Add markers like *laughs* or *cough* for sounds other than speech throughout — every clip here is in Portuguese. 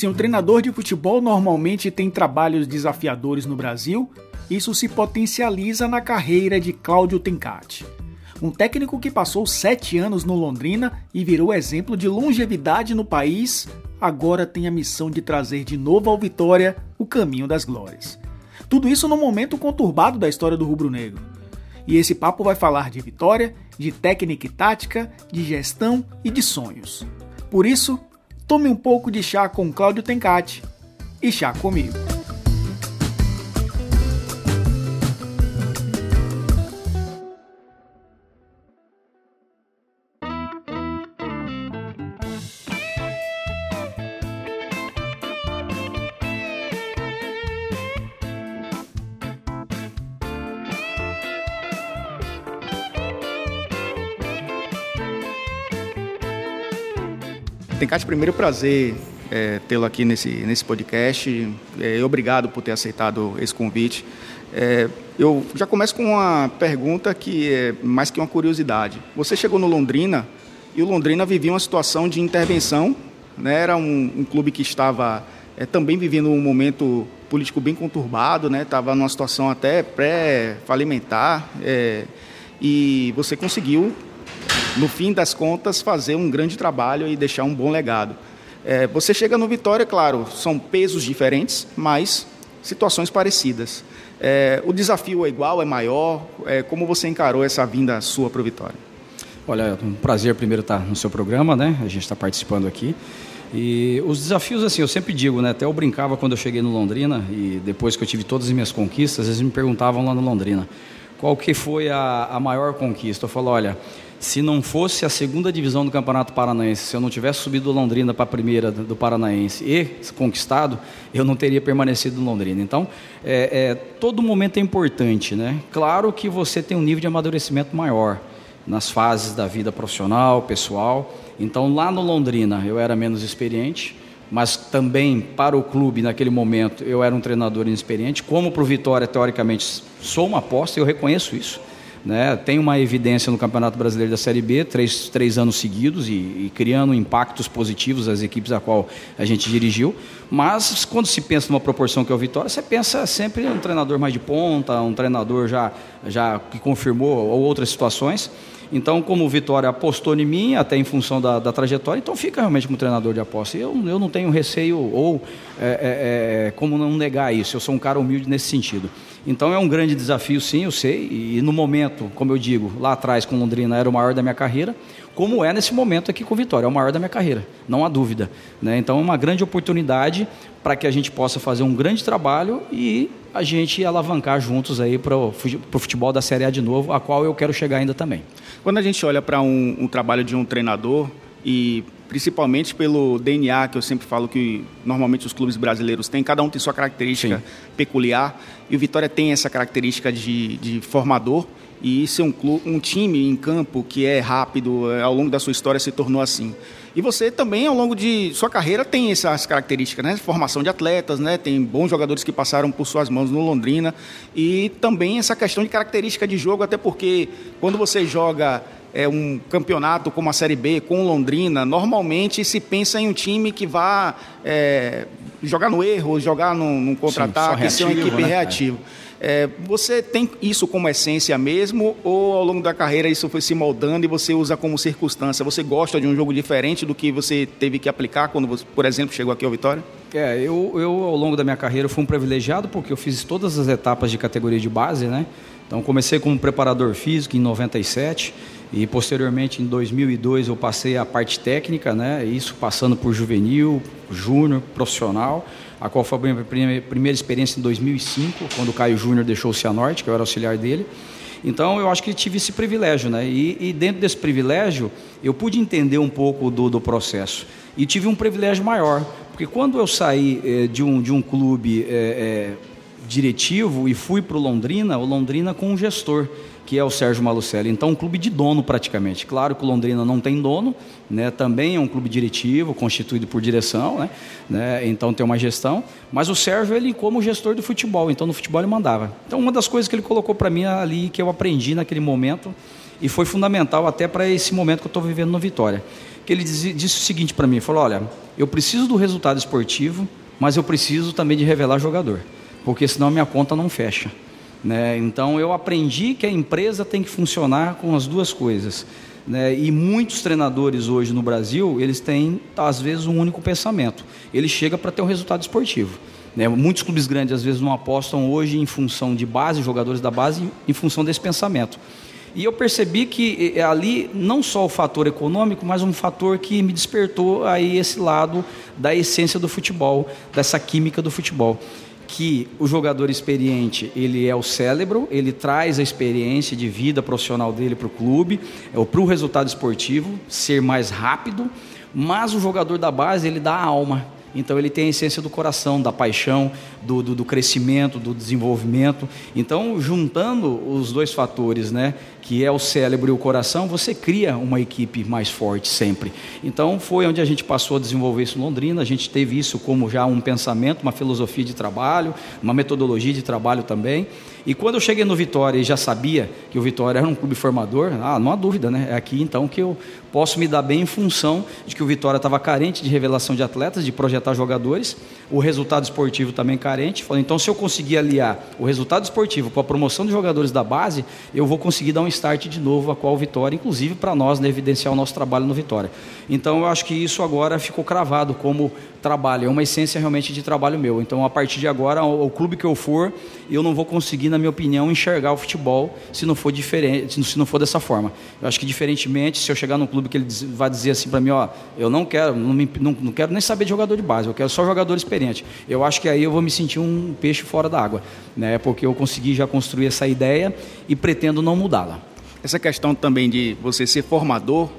Se um treinador de futebol normalmente tem trabalhos desafiadores no Brasil, isso se potencializa na carreira de Cláudio Tencati. Um técnico que passou sete anos no Londrina e virou exemplo de longevidade no país, agora tem a missão de trazer de novo ao Vitória o caminho das glórias. Tudo isso num momento conturbado da história do rubro-negro. E esse papo vai falar de vitória, de técnica e tática, de gestão e de sonhos. Por isso, tome um pouco de chá com Cláudio Tencati e chá comigo. Tencate, primeiro prazer é, tê-lo aqui nesse, nesse podcast. É, obrigado por ter aceitado esse convite. É, eu já começo com uma pergunta que é mais que uma curiosidade. Você chegou no Londrina e o Londrina vivia uma situação de intervenção. Né? Era um, um clube que estava é, também vivendo um momento político bem conturbado, né? Estava numa situação até pré-falimentar. É, e você conseguiu no fim das contas, fazer um grande trabalho e deixar um bom legado. É, você chega no Vitória, claro, são pesos diferentes, mas situações parecidas. É, o desafio é igual, é maior? É, como você encarou essa vinda sua para o Vitória? Olha, é um prazer primeiro estar no seu programa, né? A gente está participando aqui. E os desafios, assim, eu sempre digo, né? Até eu brincava quando eu cheguei no Londrina e depois que eu tive todas as minhas conquistas, eles me perguntavam lá no Londrina qual que foi a, a maior conquista. Eu falo, olha, se não fosse a segunda divisão do Campeonato Paranaense, se eu não tivesse subido Londrina para a primeira do Paranaense e conquistado, eu não teria permanecido no Londrina. Então, é, é, todo momento é importante, né? Claro que você tem um nível de amadurecimento maior nas fases da vida profissional, pessoal. Então, lá no Londrina, eu era menos experiente, mas também para o clube, naquele momento, eu era um treinador inexperiente. Como para o Vitória, teoricamente, sou uma aposta, eu reconheço isso. Né? Tem uma evidência no Campeonato Brasileiro da Série B, três, três anos seguidos e, e, criando impactos positivos às equipes a qual a gente dirigiu. Mas quando se pensa numa proporção que é o Vitória, você pensa sempre um treinador mais de ponta, um treinador já, já que confirmou ou outras situações. Então, como o Vitória apostou em mim, até em função da, da trajetória, então fica realmente como treinador de aposta. Eu, eu não tenho receio ou é, é, é, como não negar isso. Eu sou um cara humilde nesse sentido. Então é um grande desafio, sim, eu sei. E no momento, como eu digo, lá atrás com Londrina era o maior da minha carreira, como é nesse momento aqui com Vitória, é o maior da minha carreira, não há dúvida. Né? Então é uma grande oportunidade para que a gente possa fazer um grande trabalho e a gente alavancar juntos aí para o futebol da Série A de novo, a qual eu quero chegar ainda também. Quando a gente olha para um, um trabalho de um treinador e principalmente pelo DNA que eu sempre falo que normalmente os clubes brasileiros têm, cada um tem sua característica Sim. peculiar e o Vitória tem essa característica de, de formador e ser um, clube, um time em campo que é rápido ao longo da sua história se tornou assim. E você também, ao longo de sua carreira, tem essas características, né? Formação de atletas, né? Tem bons jogadores que passaram por suas mãos no Londrina. E também essa questão de característica de jogo, até porque quando você joga é, um campeonato como a Série B com Londrina, normalmente se pensa em um time que vá é, jogar no erro, jogar num, num contra-ataque, ser uma equipe né? reativa. É, você tem isso como essência mesmo ou ao longo da carreira isso foi se moldando e você usa como circunstância? Você gosta de um jogo diferente do que você teve que aplicar quando, você, por exemplo, chegou aqui ao Vitória? É, eu, eu ao longo da minha carreira fui um privilegiado porque eu fiz todas as etapas de categoria de base, né? Então comecei como preparador físico em 97 e posteriormente em 2002 eu passei a parte técnica, né? Isso passando por juvenil, júnior, profissional a qual foi a minha primeira experiência em 2005, quando o Caio Júnior deixou o Cianorte, que eu era auxiliar dele. Então, eu acho que tive esse privilégio, né? E, e dentro desse privilégio, eu pude entender um pouco do, do, processo. E tive um privilégio maior, porque quando eu saí é, de, um, de um clube é, é, diretivo e fui para o Londrina, o Londrina com um gestor que é o Sérgio Malucelli. Então, um clube de dono praticamente. Claro que o Londrina não tem dono, né? também é um clube diretivo, constituído por direção, né? né? então tem uma gestão. Mas o Sérgio, ele como gestor do futebol, então no futebol ele mandava. Então, uma das coisas que ele colocou para mim ali, que eu aprendi naquele momento, e foi fundamental até para esse momento que eu estou vivendo no Vitória, que ele disse, disse o seguinte para mim, falou, olha, eu preciso do resultado esportivo, mas eu preciso também de revelar jogador, porque senão minha conta não fecha. Né? Então eu aprendi que a empresa tem que funcionar com as duas coisas. Né? E muitos treinadores hoje no Brasil, eles têm às vezes um único pensamento. Ele chega para ter um resultado esportivo. Né? Muitos clubes grandes às vezes não apostam hoje em função de base, jogadores da base, em função desse pensamento. E eu percebi que ali não só o fator econômico, mas um fator que me despertou aí esse lado da essência do futebol, dessa química do futebol que o jogador experiente ele é o cérebro, ele traz a experiência de vida profissional dele para o clube, para o resultado esportivo ser mais rápido, mas o jogador da base ele dá a alma. Então ele tem a essência do coração, da paixão, do, do, do, crescimento, do desenvolvimento. Então, juntando os dois fatores, né, que é o cérebro e o coração, você cria uma equipe mais forte sempre. Então, foi onde a gente passou a desenvolver isso em Londrina. A gente teve isso como já um pensamento, uma filosofia de trabalho, uma metodologia de trabalho também. E quando eu cheguei no Vitória e já sabia que o Vitória era um clube formador, ah, não há dúvida, né? É aqui então que eu posso me dar bem em função de que o Vitória estava carente de revelação de atletas, de projetar jogadores, o resultado esportivo também carente. Falei, então se eu conseguir aliar o resultado esportivo com a promoção de jogadores da base, eu vou conseguir dar um start de novo a qual Vitória, inclusive para nós, né, evidenciar o nosso trabalho no Vitória. Então eu acho que isso agora ficou cravado como trabalho, é uma essência realmente de trabalho meu. Então a partir de agora, o, o clube que eu for, eu não vou conseguir, na minha opinião, enxergar o futebol se não for diferente, se não for dessa forma. Eu acho que diferentemente, se eu chegar num clube que ele vai dizer assim para mim, ó, eu não quero, não, me, não, não, quero nem saber de jogador de base, eu quero só jogador experiente. Eu acho que aí eu vou me sentir um peixe fora da água, né? Porque eu consegui já construir essa ideia e pretendo não mudá-la. Essa questão também de você ser formador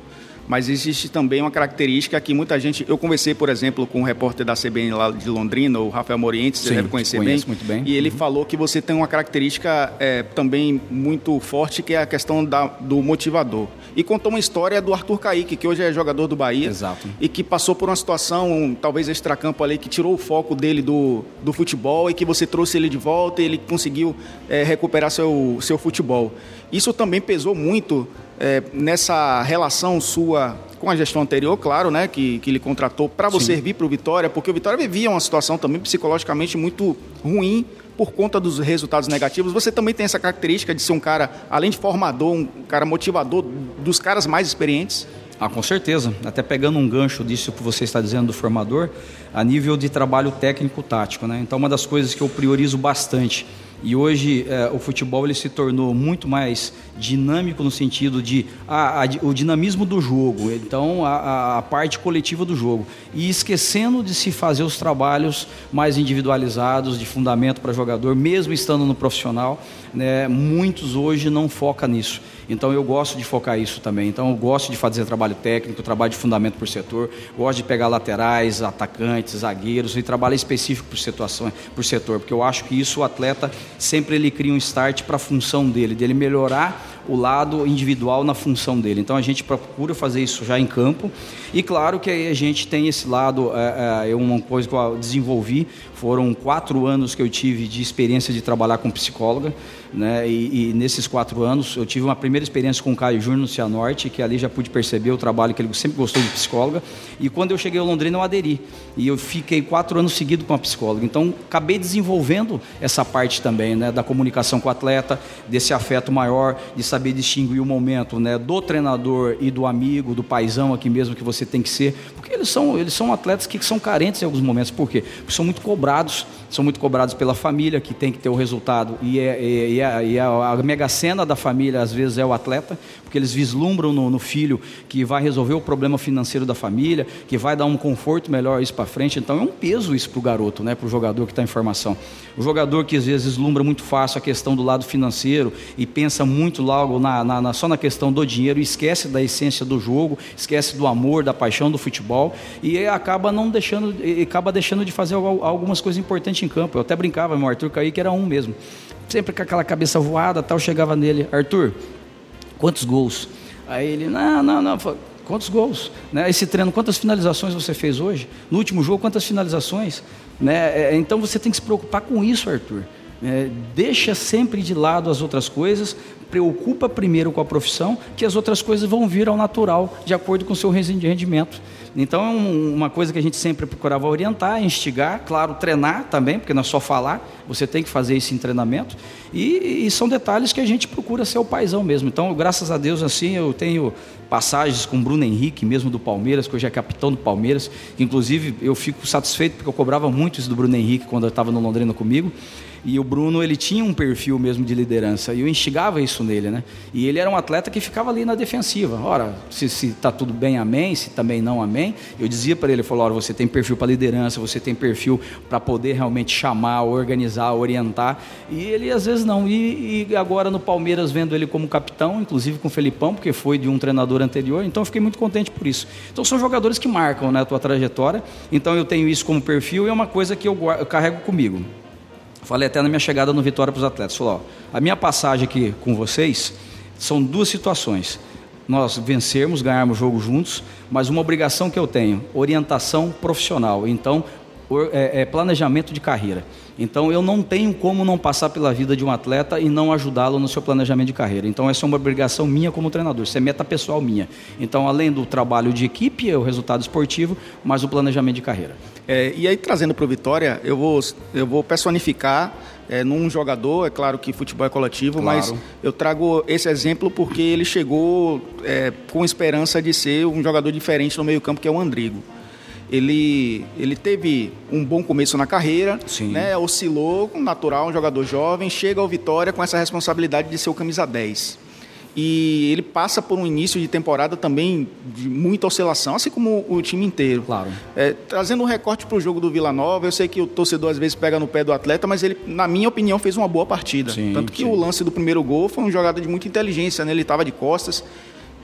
mas existe também uma característica que muita gente. Eu conversei, por exemplo, com um repórter da CBN lá de Londrina, o Rafael Morientes, você Sim, deve conhecer bem. muito bem. E ele uhum. falou que você tem uma característica é, também muito forte, que é a questão da, do motivador. E contou uma história do Arthur Caíque, que hoje é jogador do Bahia. Exato. E que passou por uma situação, talvez extracampo ali, que tirou o foco dele do, do futebol e que você trouxe ele de volta e ele conseguiu é, recuperar seu, seu futebol. Isso também pesou muito é, nessa relação sua com a gestão anterior, claro, né, que, que ele contratou para você Sim. vir para o Vitória, porque o Vitória vivia uma situação também psicologicamente muito ruim por conta dos resultados negativos. Você também tem essa característica de ser um cara, além de formador, um cara motivador dos caras mais experientes? Ah, com certeza. Até pegando um gancho disso que você está dizendo do formador, a nível de trabalho técnico-tático. Né? Então, uma das coisas que eu priorizo bastante e hoje é, o futebol ele se tornou muito mais dinâmico no sentido de a, a, o dinamismo do jogo, então a, a, parte coletiva do jogo. E esquecendo de se fazer os trabalhos mais individualizados, de fundamento para jogador, mesmo estando no profissional, né, muitos hoje não focam nisso. Então eu gosto de focar isso também. Então eu gosto de fazer trabalho técnico, trabalho de fundamento por setor, gosto de pegar laterais, atacantes, zagueiros e trabalho específico por situação, por setor, porque eu acho que isso o atleta sempre ele cria um start para a função dele, dele melhorar o lado individual na função dele. Então a gente procura fazer isso já em campo. E claro que aí a gente tem esse lado, é, é, uma coisa que eu desenvolvi, foram quatro anos que eu tive de experiência de trabalhar com psicóloga. Né? E, e, nesses quatro anos eu tive uma primeira experiência com o Caio Júnior no Cianorte, que ali já pude perceber o trabalho que ele sempre gostou de psicóloga. E quando eu cheguei ao Londrina eu aderi. E eu fiquei quatro anos seguidos com a psicóloga. Então acabei desenvolvendo essa parte também, né? Da comunicação com o atleta, desse afeto maior, de saber distinguir o momento né? do treinador e do amigo, do paizão aqui mesmo que você tem que ser. Porque eles são, eles são atletas que são carentes em alguns momentos. Por quê? Porque são muito cobrados, namorados são muito cobrados pela família, que tem que ter o resultado. E é, é, é e a, e a, a mega cena da família, às vezes, é o atleta, porque eles vislumbram no, no filho que vai resolver o problema financeiro da família, que vai dar um conforto melhor isso para frente. Então é um peso isso para o garoto, né, para o jogador que está em formação. O jogador que às vezes vislumbra muito fácil a questão do lado financeiro e pensa muito lá algo na, na, na, só na questão do dinheiro, esquece da essência do jogo, esquece do amor, da paixão do futebol e acaba não deixando, acaba deixando de fazer algumas coisas importantes em campo. Eu até brincava, meu Arthur Kaique era um mesmo. Sempre com aquela cabeça voada, tal, chegava nele, Arthur, quantos gols? Aí ele, não, não, não, quantos gols? Né? Esse treino, quantas finalizações você fez hoje? No último jogo, quantas finalizações? Né? É, então você tem que se preocupar com isso, Arthur. É, deixa sempre de lado as outras coisas, preocupa primeiro com a profissão, que as outras coisas vão vir ao natural, de acordo com o seu rendimento. Então, é uma coisa que a gente sempre procurava orientar, instigar, claro, treinar também, porque não é só falar, você tem que fazer isso em treinamento. E, e, são detalhes que a gente procura ser o paizão mesmo. Então, graças a Deus, assim, eu tenho passagens com Bruno Henrique, mesmo do Palmeiras, que hoje é capitão do Palmeiras, inclusive eu fico satisfeito porque eu cobrava muito isso do Bruno Henrique quando eu estava no Londrina comigo. E o Bruno, ele tinha um perfil mesmo de liderança, e eu instigava isso nele, né? E ele era um atleta que ficava ali na defensiva. Ora, se está tudo bem, amém, se também não, amém. Eu dizia para ele, falou, ora, você tem perfil para liderança, você tem perfil para poder realmente chamar, organizar, orientar. E ele às vezes não. E, e, agora no Palmeiras, vendo ele como capitão, inclusive com o Felipão, porque foi de um treinador anterior, então eu fiquei muito contente por isso. Então são jogadores que marcam né, a tua trajetória, então eu tenho isso como perfil e é uma coisa que eu, eu carrego comigo. Falei até na minha chegada no Vitória para os atletas. Falou, ó, a minha passagem aqui com vocês são duas situações. Nós vencermos, ganharmos o jogo juntos, mas uma obrigação que eu tenho, orientação profissional. Então, é, é planejamento de carreira. Então eu não tenho como não passar pela vida de um atleta e não ajudá-lo no seu planejamento de carreira. Então essa é uma obrigação minha como treinador, isso é meta pessoal minha. Então além do trabalho de equipe, é o resultado esportivo, mas o planejamento de carreira. É, e aí trazendo para o Vitória, eu vou, eu vou personificar é, num jogador, é claro que futebol é coletivo, claro. mas eu trago esse exemplo porque ele chegou é, com esperança de ser um jogador diferente no meio campo, que é o Andrigo ele, ele teve um bom começo na carreira, né, oscilou, natural, um jogador jovem, chega ao Vitória com essa responsabilidade de ser o camisa 10. E ele passa por um início de temporada também de muita oscilação, assim como o time inteiro. Claro. É, trazendo um recorte para o jogo do Vila Nova, eu sei que o torcedor às vezes pega no pé do atleta, mas ele, na minha opinião, fez uma boa partida. Sim, Tanto que sim. o lance do primeiro gol foi uma jogada de muita inteligência, né? ele estava de costas,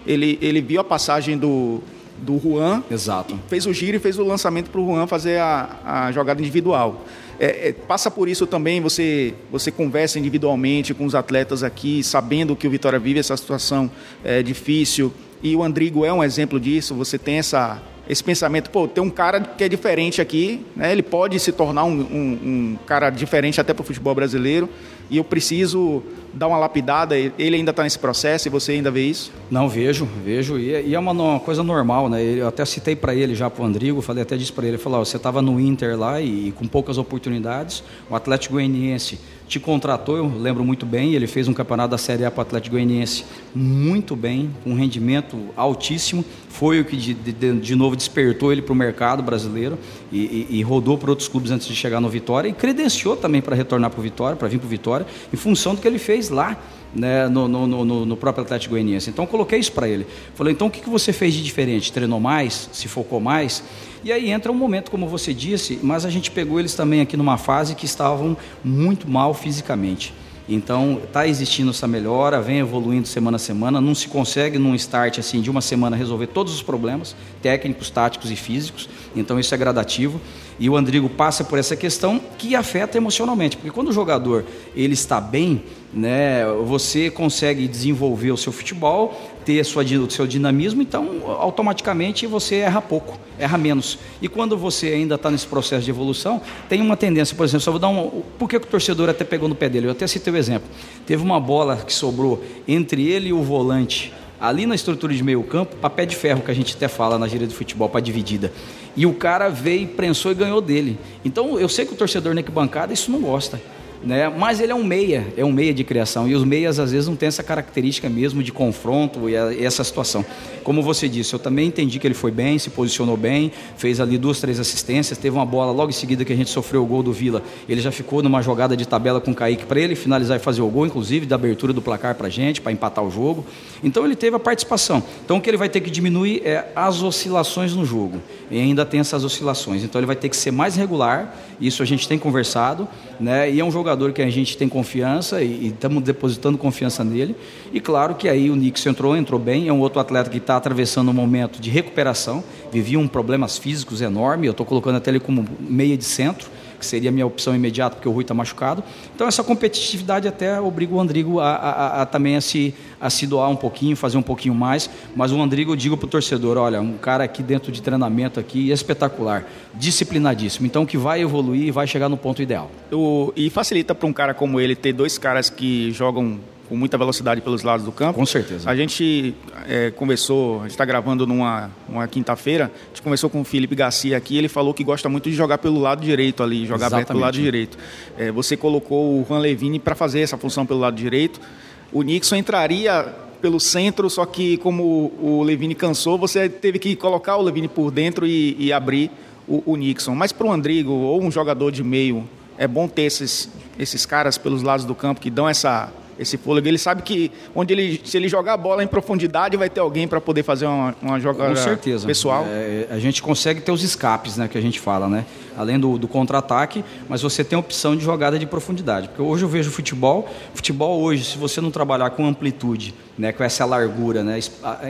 ele, ele viu a passagem do, do Juan. Exato. Fez o giro e fez o lançamento para o Juan fazer a, a jogada individual. É, é, passa por isso também, você, você conversa individualmente com os atletas aqui, sabendo que o Vitória vive essa situação é, difícil. E o Andrigo é um exemplo disso. Você tem essa, esse pensamento, pô, tem um cara que é diferente aqui, né? ele pode se tornar um, um, um cara diferente até para o futebol brasileiro e eu preciso dar uma lapidada. Ele ainda está nesse processo e você ainda vê isso? Não, vejo, vejo. E, é uma, uma coisa normal, né? Eu até citei para ele já, para o Andrigo, falei até disse para ele, falou, você estava no Inter lá e, e, com poucas oportunidades, o Atlético Goianiense te contratou, eu lembro muito bem, ele fez um campeonato da Série A para o Atlético Goianiense muito bem, com um rendimento altíssimo, foi o que de, de, de novo despertou ele para o mercado brasileiro e, e, e rodou para outros clubes antes de chegar no Vitória e credenciou também para retornar para o Vitória, para vir para o Vitória, em função do que ele fez lá né, no, no, no, no, próprio Atlético Goianiense. Então coloquei isso para ele. Falei, então o que, que você fez de diferente? Treinou mais? Se focou mais? E aí entra um momento, como você disse, mas a gente pegou eles também aqui numa fase que estavam muito mal fisicamente. Então, está existindo essa melhora, vem evoluindo semana a semana. Não se consegue, num start assim de uma semana, resolver todos os problemas técnicos, táticos e físicos. Então, isso é gradativo. E o Andrigo passa por essa questão que afeta emocionalmente, porque quando o jogador ele está bem, né, você consegue desenvolver o seu futebol, ter sua, o seu dinamismo, então automaticamente você erra pouco, erra menos. E quando você ainda está nesse processo de evolução, tem uma tendência, por exemplo, só vou dar um. Por que o torcedor até pegou no pé dele? Eu até citei o exemplo. Teve uma bola que sobrou entre ele e o volante ali na estrutura de meio campo, papel de ferro que a gente até fala na gíria de futebol para dividida. E o cara veio, prensou e ganhou dele. Então eu sei que o torcedor na bancada isso não gosta né? Mas ele é um meia, é um meia de criação e os meias às vezes não têm essa característica mesmo de confronto e, a, e, essa situação. Como você disse, eu também entendi que ele foi bem, se posicionou bem, fez ali duas, três assistências, teve uma bola logo em seguida que a gente sofreu o gol do Vila, ele já ficou numa jogada de tabela com o Kaique para ele finalizar e fazer o gol, inclusive da abertura do placar para a gente, para empatar o jogo. Então ele teve a participação. Então o que ele vai ter que diminuir é as oscilações no jogo. E ainda tem essas oscilações. Então ele vai ter que ser mais regular, isso a gente tem conversado, né? E é um jogo jogador que a gente tem confiança e estamos depositando confiança nele. E claro que aí o Nixon entrou, entrou bem, é um outro atleta que está atravessando um momento de recuperação, vivia um problemas físicos enorme, eu estou colocando até ele como meia de centro, que seria a minha opção imediata, porque o Rui está machucado. Então, essa competitividade até obriga o Andrigo a, a, a, também a se, a se doar um pouquinho, fazer um pouquinho mais. Mas o Andrigo, eu digo para o torcedor, olha, um cara aqui dentro de treinamento aqui espetacular, disciplinadíssimo. Então, que vai evoluir e vai chegar no ponto ideal. O, e facilita para um cara como ele ter dois caras que jogam com muita velocidade pelos lados do campo. Com certeza. A gente é, conversou, a gente está gravando numa, numa quinta-feira, a gente conversou com o Felipe Garcia aqui, ele falou que gosta muito de jogar pelo lado direito ali, jogar aberto pelo lado direito. É, você colocou o Juan Levine para fazer essa função pelo lado direito. O Nixon entraria pelo centro, só que como o Levine cansou, você teve que colocar o Levine por dentro e, e abrir o, o Nixon. Mas para o Andrigo, ou um jogador de meio, é bom ter esses, esses caras pelos lados do campo que dão essa esse fôlego. Ele sabe que onde ele, se ele jogar a bola em profundidade, vai ter alguém para poder fazer uma, uma jogada Com certeza. pessoal. É, a gente consegue ter os escapes, né, que a gente fala, né? Além do, do contra-ataque, mas você tem a opção de jogada de profundidade. Porque hoje eu vejo futebol, futebol hoje, se você não trabalhar com amplitude, né, com essa largura, né,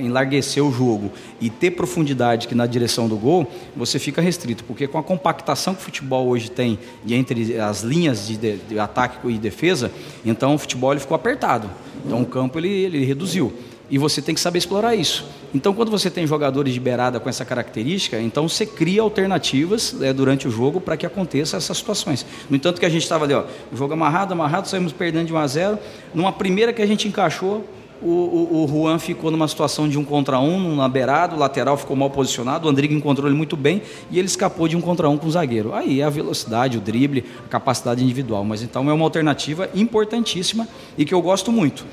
enlarguecer o jogo e ter profundidade que na direção do gol, você fica restrito, porque com a compactação que o futebol hoje tem entre as linhas de, de, de ataque e defesa, então o futebol ele ficou apertado. Então o campo ele, ele reduziu. E você tem que saber explorar isso. Então, quando você tem jogadores de beirada com essa característica, então você cria alternativas né, durante o jogo para que aconteça essas situações. No entanto, que a gente estava ali, ó, jogo amarrado, amarrado, saímos perdendo de 1 a 0. Numa primeira que a gente encaixou, o, o, o, Juan ficou numa situação de um contra um, na beirada, o lateral ficou mal posicionado, o Andrigo encontrou ele muito bem e ele escapou de um contra um com o zagueiro. Aí é a velocidade, o drible, a capacidade individual. Mas então é uma alternativa importantíssima e que eu gosto muito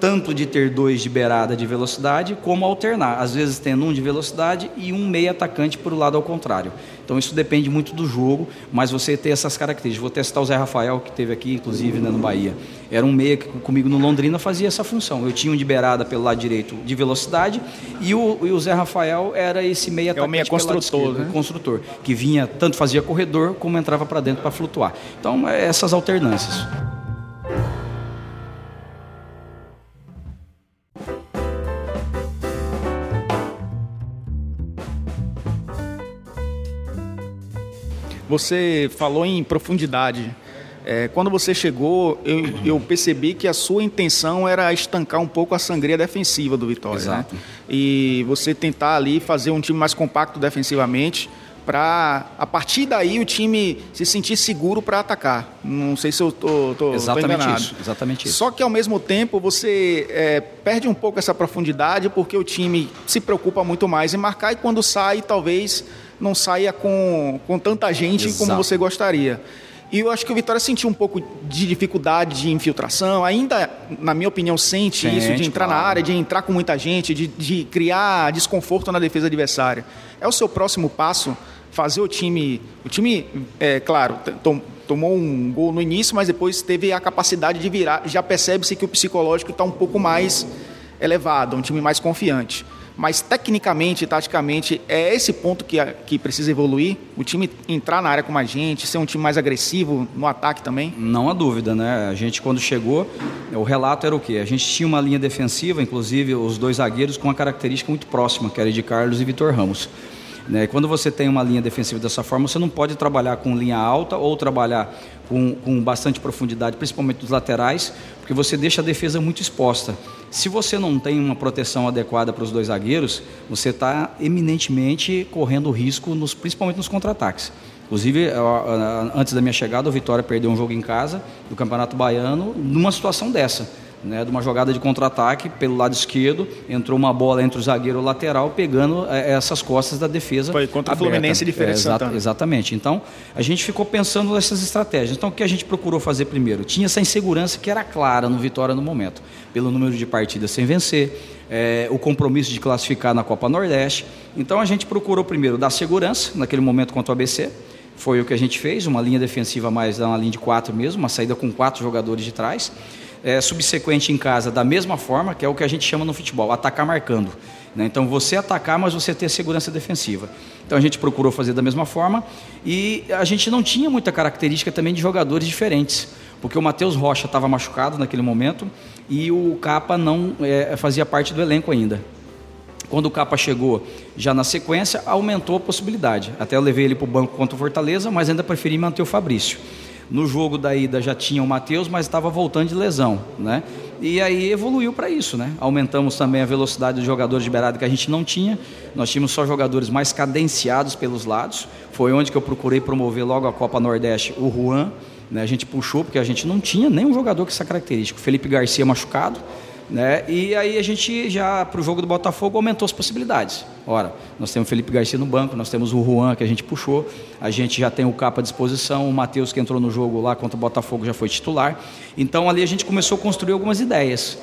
tanto de ter dois de beirada de velocidade, como alternar. Às vezes tendo um de velocidade e um meio atacante para o lado ao contrário. Então isso depende muito do jogo, mas você ter essas características. Vou testar o Zé Rafael, que teve aqui, inclusive, né, no Bahia. Era um meia que comigo no Londrina fazia essa função. Eu tinha um de beirada pelo lado direito de velocidade e o, e o Zé Rafael era esse meia atacante é o meia construtor, né? construtor, que vinha, tanto fazia corredor, como entrava para dentro para flutuar. Então, é essas alternâncias. Você falou em profundidade. É, quando você chegou, eu, eu, percebi que a sua intenção era estancar um pouco a sangria defensiva do Vitória. Né? Exato. Né? E você tentar ali fazer um time mais compacto defensivamente para a partir daí o time se sentir seguro para atacar. Não sei se eu tô, tô, exatamente tô isso, exatamente isso. Só que ao mesmo tempo você é, perde um pouco essa profundidade porque o time se preocupa muito mais em marcar e quando sai talvez não saia com, com tanta gente Exato. como você gostaria. E eu acho que o Vitória sentiu um pouco de dificuldade de infiltração, ainda, na minha opinião, sente, isso, de entrar claro. na área, de entrar com muita gente, de, de criar desconforto na defesa adversária. É o seu próximo passo fazer o time. O time, é claro, tom, tomou um gol no início, mas depois teve a capacidade de virar. Já percebe-se que o psicológico está um pouco mais elevado, um time mais confiante mas tecnicamente e taticamente é esse ponto que, que precisa evoluir? O time entrar na área com mais gente, ser um time mais agressivo no ataque também? Não há dúvida, né? A gente, quando chegou, o relato era o quê? A gente tinha uma linha defensiva, inclusive os dois zagueiros, com uma característica muito próxima, que era de Carlos e Vitor Ramos. Né? Quando você tem uma linha defensiva dessa forma, você não pode trabalhar com linha alta ou trabalhar com, com bastante profundidade, principalmente dos laterais, porque você deixa a defesa muito exposta. Se você não tem uma proteção adequada para os dois zagueiros, você está eminentemente correndo risco, nos, principalmente nos contra-ataques. Inclusive, antes da minha chegada, o Vitória perdeu um jogo em casa do Campeonato Baiano numa situação dessa né, de uma jogada de contra-ataque pelo lado esquerdo, entrou uma bola entre o zagueiro e o lateral, pegando é, essas costas da defesa. Foi contra aberta. o Fluminense Feira é, exa Exatamente. Então, a gente ficou pensando nessas estratégias. Então, o que a gente procurou fazer primeiro? Tinha essa insegurança que era clara no Vitória no momento, pelo número de partidas sem vencer, é, o compromisso de classificar na Copa Nordeste. Então, a gente procurou primeiro dar segurança, naquele momento contra o ABC, foi o que a gente fez, uma linha defensiva mais uma linha de quatro mesmo, uma saída com quatro jogadores de trás é, subsequente em casa da mesma forma, que é o que a gente chama no futebol, atacar marcando. Né? Então você atacar, mas você ter segurança defensiva. Então a gente procurou fazer da mesma forma e a gente não tinha muita característica também de jogadores diferentes, porque o Matheus Rocha estava machucado naquele momento e o Capa não é, fazia parte do elenco ainda. Quando o Capa chegou, já na sequência, aumentou a possibilidade. Até eu levei ele para o banco contra o Fortaleza, mas ainda preferi manter o Fabrício. No jogo da ida já tinha o Matheus, mas estava voltando de lesão, né? E aí evoluiu para isso, né? Aumentamos também a velocidade dos jogadores de beirada que a gente não tinha. Nós tínhamos só jogadores mais cadenciados pelos lados. Foi onde que eu procurei promover logo a Copa Nordeste o Juan. Né? A gente puxou porque a gente não tinha nenhum jogador com essa característica. O Felipe Garcia machucado, né? E aí a gente já, para o jogo do Botafogo, aumentou as possibilidades. Ora, nós temos o Felipe Garcia no banco, nós temos o Juan que a gente puxou, a gente já tem o Capa à disposição, o Matheus que entrou no jogo lá contra o Botafogo já foi titular. Então ali a gente começou a construir algumas ideias.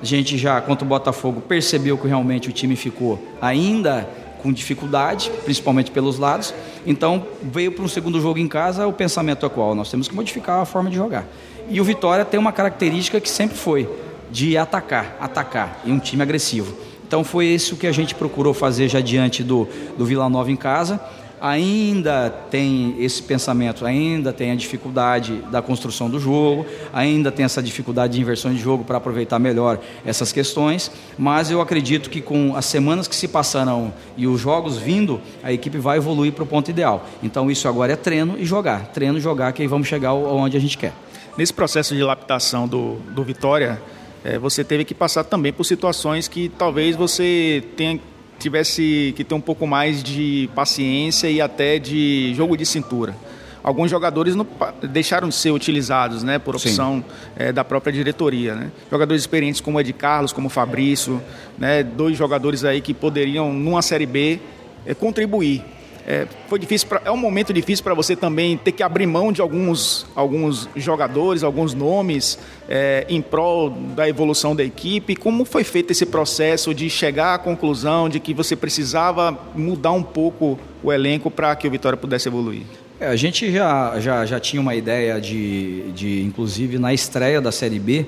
A gente já, contra o Botafogo, percebeu que realmente o time ficou ainda com dificuldade, principalmente pelos lados. Então veio para um segundo jogo em casa o pensamento é qual? Nós temos que modificar a forma de jogar. E o Vitória tem uma característica que sempre foi de atacar, atacar, e um time agressivo. Então foi isso que a gente procurou fazer já diante do, do Vila Nova em casa. Ainda tem esse pensamento, ainda tem a dificuldade da construção do jogo, ainda tem essa dificuldade de inversão de jogo para aproveitar melhor essas questões, mas eu acredito que com as semanas que se passaram e os jogos vindo, a equipe vai evoluir para o ponto ideal. Então isso agora é treino e jogar, treino e jogar que aí vamos chegar onde a gente quer. Nesse processo de laptação do, do Vitória, é, você teve que passar também por situações que talvez você tenha, tivesse que ter um pouco mais de paciência e até de jogo de cintura. Alguns jogadores não, deixaram de ser utilizados né, por opção é, da própria diretoria. Né? Jogadores experientes como o Ed Carlos, como o Fabrício, né, dois jogadores aí que poderiam, numa Série B, é, contribuir é, foi difícil pra, é um momento difícil para você também ter que abrir mão de alguns, alguns jogadores, alguns nomes é, em prol da evolução da equipe. Como foi feito esse processo de chegar à conclusão de que você precisava mudar um pouco o elenco para que o Vitória pudesse evoluir? É, a gente já, já, já tinha uma ideia de, de, inclusive na estreia da Série B,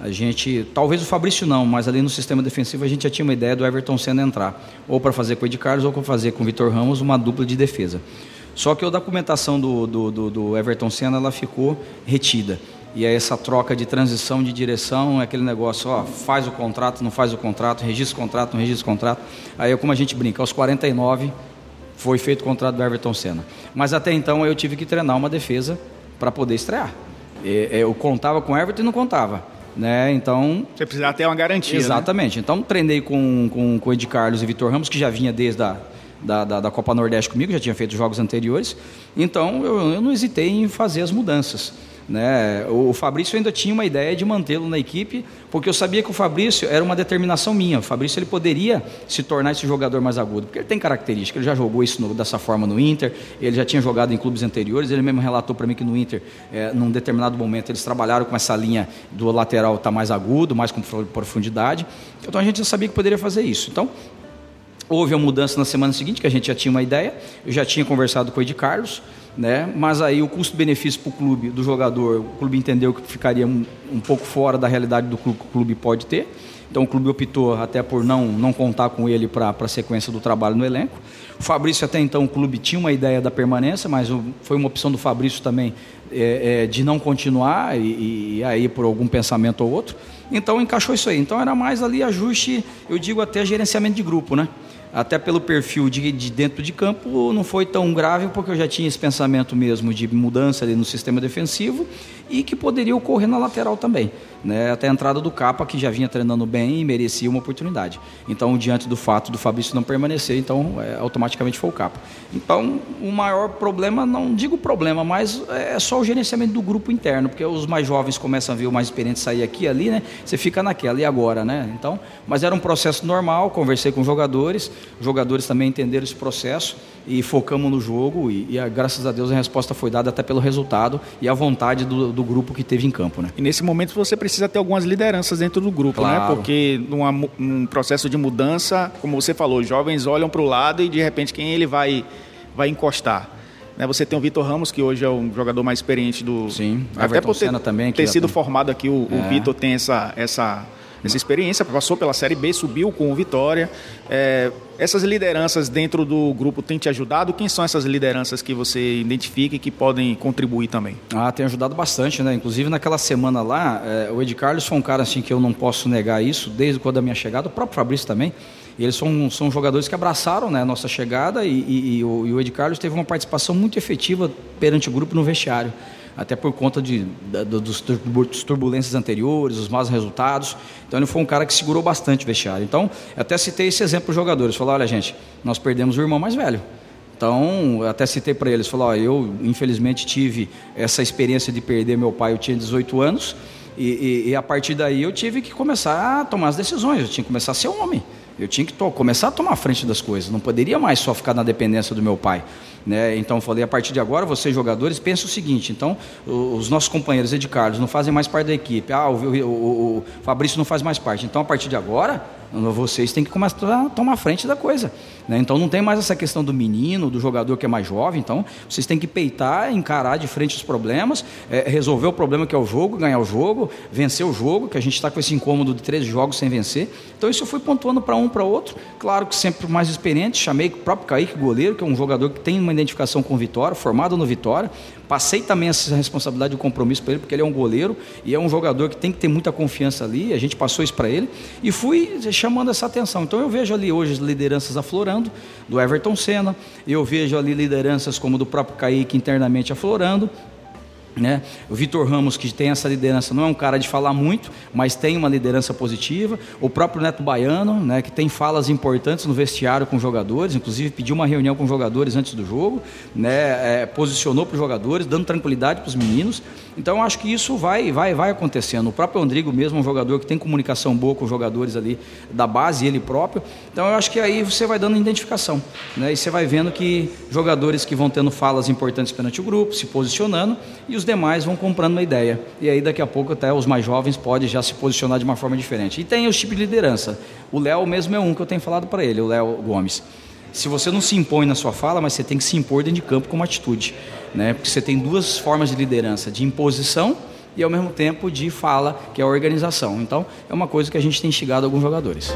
a gente, talvez o Fabrício não, mas ali no sistema defensivo a gente já tinha uma ideia do Everton Senna entrar, ou para fazer com o Ed Carlos ou para fazer com o Vitor Ramos uma dupla de defesa. Só que a documentação do, do, do, do Everton Senna ela ficou retida. E aí essa troca de transição de direção é aquele negócio, ó, faz o contrato, não faz o contrato, registra o contrato, não registra o contrato. Aí é como a gente brinca, aos 49 foi feito o contrato do Everton Senna. Mas até então eu tive que treinar uma defesa para poder estrear. Eu contava com o Everton e não contava. Né? Então. Você precisava ter uma garantia. Né? Exatamente. Né? Então treinei com, com, com o Ed Carlos e Vitor Ramos, que já vinha desde a da, da, da, Copa Nordeste comigo, já tinha feito jogos anteriores. Então eu, eu não hesitei em fazer as mudanças. Né? O Fabrício ainda tinha uma ideia de mantê-lo na equipe, porque eu sabia que o Fabrício era uma determinação minha. O Fabrício ele poderia se tornar esse jogador mais agudo, porque ele tem característica. Ele já jogou isso no, dessa forma no Inter, ele já tinha jogado em clubes anteriores. Ele mesmo relatou para mim que no Inter, é, num determinado momento, eles trabalharam com essa linha do lateral estar tá mais agudo, mais com profundidade. Então a gente já sabia que poderia fazer isso. Então houve a mudança na semana seguinte, que a gente já tinha uma ideia. Eu já tinha conversado com o Ed Carlos né? Mas aí o custo-benefício para o clube, do jogador, o clube entendeu que ficaria um, um pouco fora da realidade do clube que o clube pode ter. Então o clube optou até por não, não contar com ele para a sequência do trabalho no elenco. O Fabrício até então o clube tinha uma ideia da permanência, mas foi uma opção do Fabrício também é, é, de não continuar e, e, aí por algum pensamento ou outro. Então encaixou isso aí. Então era mais ali ajuste, eu digo até gerenciamento de grupo, né? Até pelo perfil de, de, dentro de campo, não foi tão grave, porque eu já tinha esse pensamento mesmo de mudança no sistema defensivo e que poderia ocorrer na lateral também. Né? Até a entrada do Capa, que já vinha treinando bem e merecia uma oportunidade. Então, diante do fato do Fabrício não permanecer, então é, automaticamente foi o Capa. Então, o maior problema, não digo problema, mas é só o gerenciamento do grupo interno, porque os mais jovens começam a ver o mais experiente sair aqui e ali, né? Você fica naquela, e agora, né? Então, mas era um processo normal, conversei com jogadores, jogadores também entenderam esse processo e focamos no jogo e, e, graças a Deus a resposta foi dada até pelo resultado e a vontade do, do, grupo que teve em campo, né? E nesse momento você precisa ter algumas lideranças dentro do grupo, né? claro. né? Porque numa, num processo de mudança, como você falou, jovens olham para o lado e de repente quem ele vai vai encostar. Né? Você tem o Vitor Ramos, que hoje é o jogador mais experiente do. Sim, até Everton por ter, Senna também, que ter sido tem. formado aqui, o, o É. Vitor tem essa, essa, essa experiência, passou pela Série B, subiu com o Vitória. É, essas lideranças dentro do grupo têm te ajudado? Quem são essas lideranças que você identifica e que podem contribuir também? Ah, tem ajudado bastante, né? Inclusive naquela semana lá, eh, o Ed Carlos foi um cara assim que eu não posso negar isso, desde quando a minha chegada, o próprio Fabrício também. E eles são, são jogadores que abraçaram né, a nossa chegada e, e- e o, e o Ed Carlos teve uma participação muito efetiva perante o grupo no vestiário. Até por conta de, da- do- dos dos turbulências anteriores, os maus resultados. Então ele foi um cara que segurou bastante o vestiário. Então, até citei esse exemplo para os jogadores. Falei, olha gente, nós perdemos o irmão mais velho. Então, até citei para eles, falou, eu infelizmente tive essa experiência de perder meu pai, eu tinha 18 anos, e, e- e a partir daí eu tive que começar a tomar as decisões, eu tinha que começar a ser homem, eu tinha que começar a tomar a frente das coisas, não poderia mais só ficar na dependência do meu pai. Né? Então, falei, a partir de agora, vocês jogadores, pensem o seguinte, então, os nossos companheiros Ed Carlos não fazem mais parte da equipe, ah, o, o- o- o Fabrício não faz mais parte, então, a partir de agora, vocês têm que começar a tomar frente da coisa. né? Então não tem mais essa questão do menino, do jogador que é mais jovem. Então vocês têm que peitar, encarar de frente os problemas, é, resolver o problema que é o jogo, ganhar o jogo, vencer o jogo, que a gente está com esse incômodo de 13 jogos sem vencer. Então isso eu fui pontuando para um para outro. Claro que sempre mais experiente, chamei o próprio Kaique, goleiro, que é um jogador que tem uma identificação com o Vitória, formado no Vitória. Passei também essa responsabilidade e o compromisso para ele, porque ele é um goleiro e é um jogador que tem que ter muita confiança ali. A gente passou isso para ele e fui chamando essa atenção. Então eu vejo ali hoje as lideranças aflorando, do Everton Senna, eu vejo ali lideranças como do próprio Kaique internamente aflorando. Né? O Vitor Ramos, que tem essa liderança, não é um cara de falar muito, mas tem uma liderança positiva. O próprio Neto Baiano, né, que tem falas importantes no vestiário com jogadores, inclusive pediu uma reunião com jogadores antes do jogo, né, é, posicionou para os jogadores, dando tranquilidade para os meninos. Então, eu acho que isso vai, vai, vai acontecendo. O próprio Rodrigo mesmo é um jogador que tem comunicação boa com os jogadores ali da base, ele próprio. Então, eu acho que aí você vai dando identificação. Né, e você vai vendo que jogadores que vão tendo falas importantes perante o grupo, se posicionando, e os demais vão comprando uma ideia. E aí daqui a pouco até os mais jovens podem já se posicionar de uma forma diferente. E tem os tipos de liderança. O Léo mesmo é um que eu tenho falado para ele, o Léo Gomes. Se você não se impõe na sua fala, mas você tem que se impor dentro de campo com uma atitude, né? Porque você tem duas formas de liderança, de imposição e ao mesmo tempo de fala, que é a organização. Então, é uma coisa que a gente tem instigado alguns jogadores.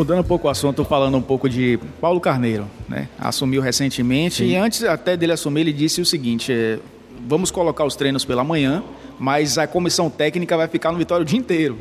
Mudando um pouco o assunto, falando um pouco de Paulo Carneiro, né? Assumiu recentemente Sim. e antes até dele assumir, ele disse o seguinte: é, vamos colocar os treinos pela manhã, mas a comissão técnica vai ficar no Vitória o dia inteiro.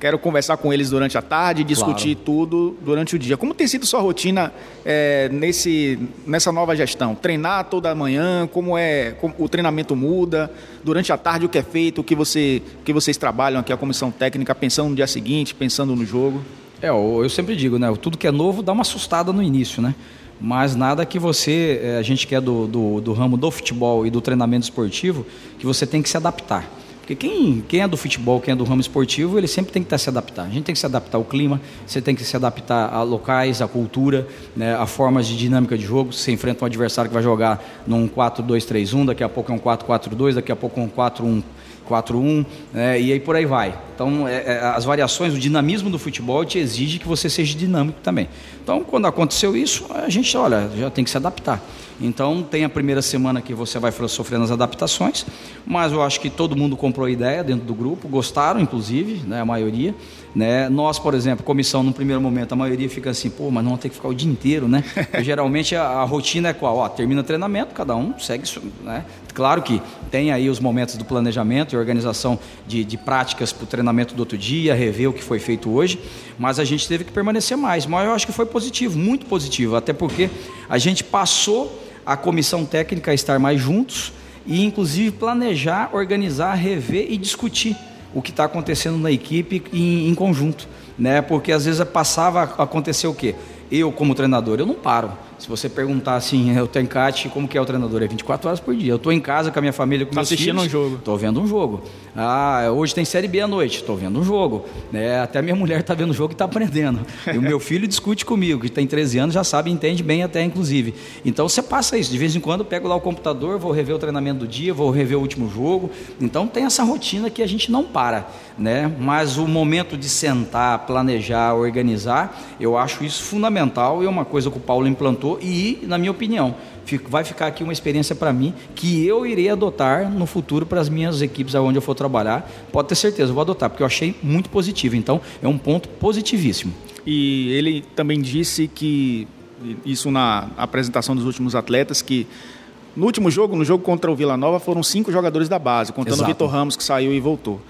Quero conversar com eles durante a tarde, discutir tudo durante o dia. Como tem sido sua rotina é, nesse, nessa nova gestão? Treinar toda manhã, como é como o treinamento muda, durante a tarde o que é feito, o que, você, o que vocês trabalham aqui, a comissão técnica, pensando no dia seguinte, pensando no jogo? É, eu sempre digo, né? Tudo que é novo dá uma assustada no início, né? Mas nada que você, eh, a gente que é do, do, do ramo do futebol e do treinamento esportivo, que você tem que se adaptar. Porque quem, quem é do futebol, quem é do ramo esportivo, ele sempre tem que estar se adaptar. A gente tem que se adaptar ao clima, você tem que se adaptar a locais, a cultura, né, a formas de dinâmica de jogo. Você enfrenta um adversário que vai jogar num 4-2-3-1, daqui a pouco é um 4-4-2, daqui a pouco é um 4-1. 4-1, né, e aí por aí vai. Então, é, é, as variações, o dinamismo do futebol te exige que você seja dinâmico também. Então, quando aconteceu isso, a gente, olha, já tem que se adaptar. Então, tem a primeira semana que você vai sofrendo as adaptações, mas eu acho que todo mundo comprou a ideia dentro do grupo, gostaram, inclusive, né, a maioria. Né? Nós, por exemplo, comissão, no primeiro momento, a maioria fica assim, pô, mas não vamos ter que ficar o dia inteiro, né? *laughs* Geralmente a, a, rotina é qual? Ó, termina o treinamento, cada um segue isso, né? Claro que tem aí os momentos do planejamento e organização de, de práticas para o treinamento do outro dia, rever o que foi feito hoje, mas a gente teve que permanecer mais. Mas eu acho que foi positivo, muito positivo, até porque a gente passou a comissão técnica estar mais juntos e, inclusive, planejar, organizar, rever e discutir o que está acontecendo na equipe em, em, conjunto, né? Porque às vezes passava a acontecer o quê? Eu como treinador, eu não paro. Se você perguntar assim, eu tenho encate, como que é o treinador? É 24 horas por dia. Eu estou em casa com a minha família, com tá meus assistindo filhos. um jogo. Estou vendo um jogo. Ah, hoje tem Série B à noite. Estou vendo um jogo. É, até minha *laughs* mulher está vendo o jogo e está aprendendo. E o meu filho discute comigo, que tem 13 anos, já sabe, entende bem até, inclusive. Então você passa isso. De vez em quando eu pego lá o computador, vou rever o treinamento do dia, vou rever o último jogo. Então tem essa rotina que a gente não para. Né? Mas o momento de sentar, planejar, organizar, eu acho isso fundamental e é uma coisa que o Paulo implantou e, na minha opinião, vai ficar aqui uma experiência para mim que eu irei adotar no futuro para as minhas equipes aonde eu for trabalhar. Pode ter certeza, eu vou adotar, porque eu achei muito positivo. Então, é um ponto positivíssimo. E ele também disse que, isso na apresentação dos últimos atletas, que no último jogo, no jogo contra o Vila Nova, foram cinco jogadores da base, contando Exato. o Vitor Ramos, que saiu e voltou.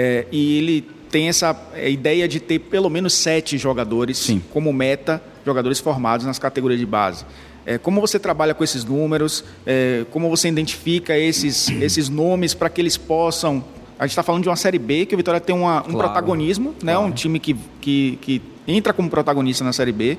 É, e ele tem essa é, ideia de ter pelo menos sete jogadores Sim. como meta, jogadores formados nas categorias de base. É, como você trabalha com esses números? É, como você identifica esses, esses nomes para que eles possam. A gente está falando de uma Série B, que o Vitória tem uma, um claro, protagonismo, né? um time que, que, que entra como protagonista na Série B.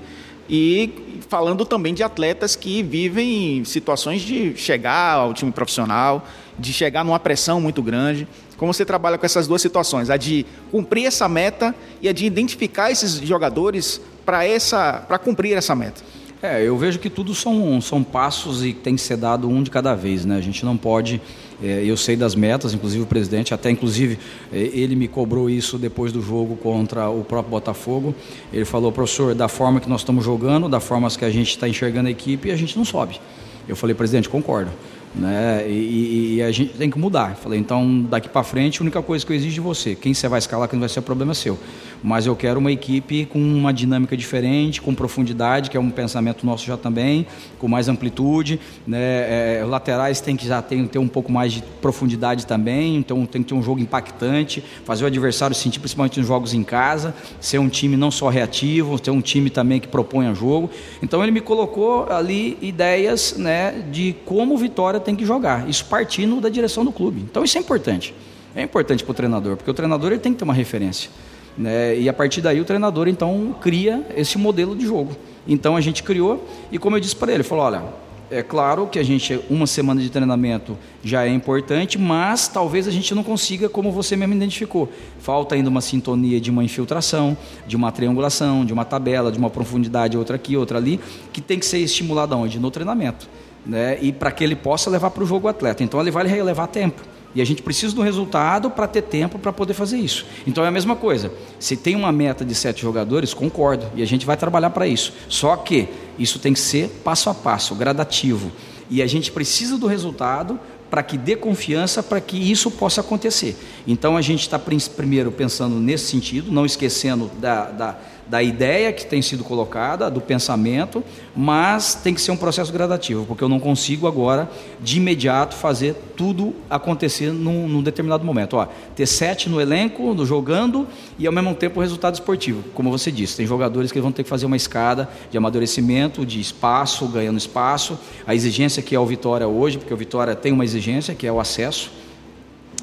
E falando também de atletas que vivem situações de chegar ao time profissional, de chegar numa pressão muito grande. Como você trabalha com essas duas situações, a de cumprir essa meta e a de identificar esses jogadores para cumprir essa meta? É, eu vejo que tudo são, são passos e tem que ser dado um de cada vez, né? A gente não pode. É, eu sei das metas, inclusive o presidente, até inclusive é, ele me cobrou isso depois do jogo contra o próprio Botafogo. Ele falou, professor, da forma que nós estamos jogando, da forma que a gente está enxergando a equipe, a gente não sobe. Eu falei, presidente, concordo né? E, e, a gente tem que mudar. Falei, então daqui para frente, a única coisa que eu exijo de você, quem você vai escalar, que não vai ser problema seu. Mas eu quero uma equipe com uma dinâmica diferente, com profundidade, que é um pensamento nosso já também, com mais amplitude, né? É, laterais tem que já ter um pouco mais de profundidade também, então tem que ter um jogo impactante, fazer o adversário sentir, principalmente nos jogos em casa, ser um time não só reativo, ter um time também que proponha jogo. Então ele me colocou ali ideias, né, de como Vitória tem que jogar. Isso partindo da direção do clube. Então isso é importante. É importante para o treinador, porque o treinador ele tem que ter uma referência. Né? E a partir daí o treinador então cria esse modelo de jogo. Então a gente criou e como eu disse para ele, falou, olha, é claro que a gente uma semana de treinamento já é importante, mas talvez a gente não consiga, como você mesmo identificou. Falta ainda uma sintonia de uma infiltração, de uma triangulação, de uma tabela, de uma profundidade, outra aqui, outra ali, que tem que ser estimulada onde? No treinamento né? e para que ele possa levar para o jogo o atleta. Então ele vai levar tempo. E a gente precisa do resultado para ter tempo para poder fazer isso. Então é a mesma coisa. Se tem uma meta de sete jogadores, concordo. E a gente vai trabalhar para isso. Só que isso tem que ser passo a passo, gradativo. E a gente precisa do resultado para que dê confiança para que isso possa acontecer. Então a gente está primeiro pensando nesse sentido, não esquecendo da, da da ideia que tem sido colocada, do pensamento, mas tem que ser um processo gradativo, porque eu não consigo agora, de imediato, fazer tudo acontecer num, num determinado momento. Ó, ter sete no elenco, no jogando, e ao mesmo tempo o resultado esportivo. Como você disse, tem jogadores que vão ter que fazer uma escada de amadurecimento, de espaço, ganhando espaço. A exigência que é o Vitória hoje, porque o Vitória tem uma exigência, que é o acesso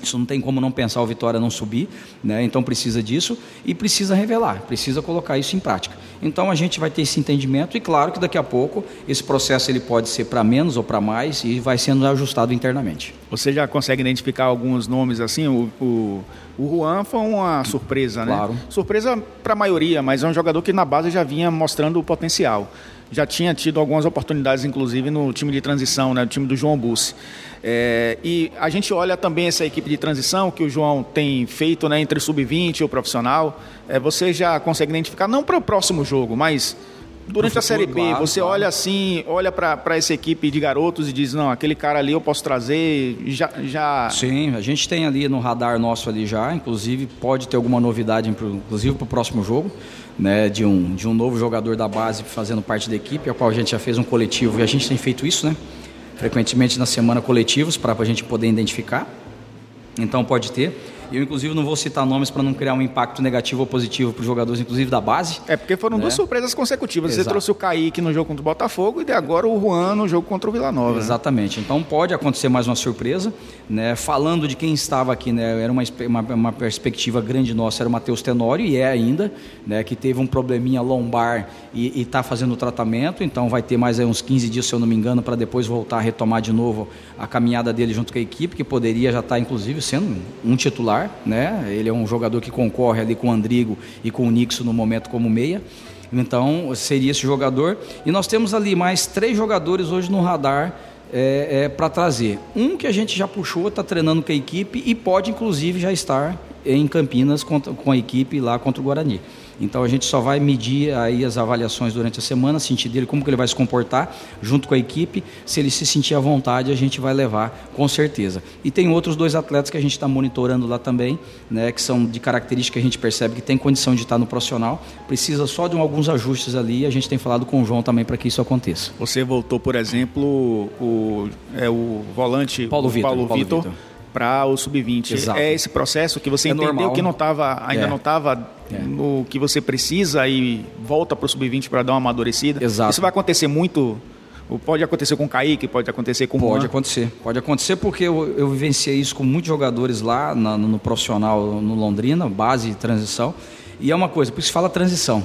isso não tem como não pensar o Vitória não subir, né? então precisa disso e precisa revelar, precisa colocar isso em prática. Então a gente vai ter esse entendimento e claro que daqui a pouco esse processo ele pode ser para menos ou para mais e vai sendo ajustado internamente. Você já consegue identificar alguns nomes assim? O, o, o Juan foi uma surpresa, né? Claro. Surpresa para a maioria, mas é um jogador que na base já vinha mostrando o potencial. Já tinha tido algumas oportunidades, inclusive, no time de transição, né? no time do João Bussi. É, e a gente olha também essa equipe de transição que o João tem feito né, entre sub-20 e o profissional. É, você já consegue identificar, não para o próximo jogo, mas durante futuro, a Série B, claro, você claro. olha assim, olha para essa equipe de garotos e diz, não, aquele cara ali eu posso trazer, já, já... Sim, a gente tem ali no radar nosso ali já, inclusive pode ter alguma novidade, inclusive para o próximo jogo, né, de um, de um novo jogador da base fazendo parte da equipe, a qual a gente já fez um coletivo e a gente tem feito isso, né? frequentemente na semana coletivos para a gente poder identificar. Então pode ter. Eu, inclusive, não vou citar nomes para não criar um impacto negativo ou positivo para os jogadores, inclusive da base. É, porque foram né? duas surpresas consecutivas. Exato. Você trouxe o Kaique no jogo contra o Botafogo e agora o Juan no jogo contra o Vila Nova. Né? Exatamente. Né? Então pode acontecer mais uma surpresa. Né? Falando de quem estava aqui, né? era uma, uma, uma perspectiva grande nossa, era o Matheus Tenório, e é ainda, né? que teve um probleminha lombar e está fazendo o tratamento, então vai ter mais uns 15 dias, se eu não me engano, para depois voltar a retomar de novo a caminhada dele junto com a equipe, que poderia já estar, tá, inclusive, sendo um titular. Né? Ele é um jogador que concorre ali com o Andrigo e com o Nixon no momento como meia. Então, seria esse jogador. E nós temos ali mais três jogadores hoje no radar é, é, para trazer. Um que a gente já puxou, está treinando com a equipe e pode, inclusive, já estar em Campinas com a equipe lá contra o Guarani. Então a gente só vai medir aí as avaliações durante a semana, sentir dele como que ele vai se comportar junto com a equipe. Se ele se sentir à vontade, a gente vai levar com certeza. E tem outros dois atletas que a gente está monitorando lá também, né, que são de características que a gente percebe que tem condição de estar no profissional. Precisa só de alguns ajustes ali. A gente tem falado com o João também para que isso aconteça. Você voltou, por exemplo, o, é, o volante Paulo Vitor. Paulo Vitor para o sub-20. É esse processo que você é entendeu normal. que não tava, ainda é. não estava é. no que você precisa e volta para o sub-20 para dar uma amadurecida. Exato. Isso vai acontecer muito Pode acontecer com o Kaique, pode acontecer com o Pode acontecer. Pode acontecer porque eu, eu vivenciei isso com muitos jogadores lá na, no profissional no Londrina, base e transição. E é uma coisa, por isso fala transição.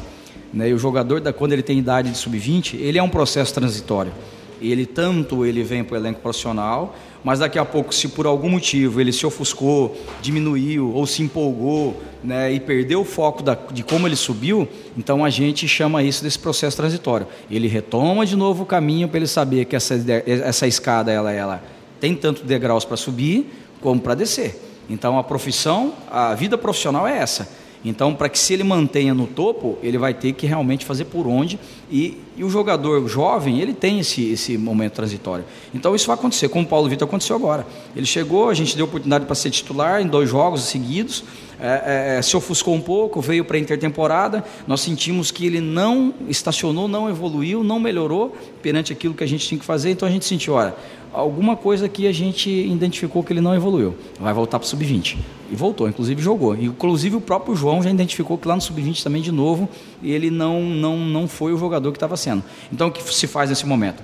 Né? E o jogador, da, quando ele tem idade de sub-20, ele é um processo transitório. Ele tanto ele vem para o elenco profissional, mas daqui a pouco, se por algum motivo ele se ofuscou, diminuiu ou se empolgou né, e perdeu o foco da, de como ele subiu, então a gente chama isso desse processo transitório. Ele retoma de novo o caminho para ele saber que essa, essa escada ela, ela tem tanto degraus para subir como para descer. Então a profissão, a vida profissional é essa então, para que se ele mantenha no topo, ele vai ter que realmente fazer por onde. E, e o jogador jovem, ele tem esse, esse momento transitório. Então, isso vai acontecer, como o Paulo Vitor aconteceu agora. Ele chegou, a gente deu oportunidade para ser titular em dois jogos seguidos, é, é, se ofuscou um pouco, veio para a intertemporada. Nós sentimos que ele não estacionou, não evoluiu, não melhorou perante aquilo que a gente tinha que fazer. Então, a gente sentiu, olha, alguma coisa que a gente identificou que ele não evoluiu. Vai voltar para o sub-20. E voltou, inclusive jogou. Inclusive o próprio João já identificou que lá no sub-20 também de novo ele não, não, não foi o jogador que estava sendo. Então o que se faz nesse momento?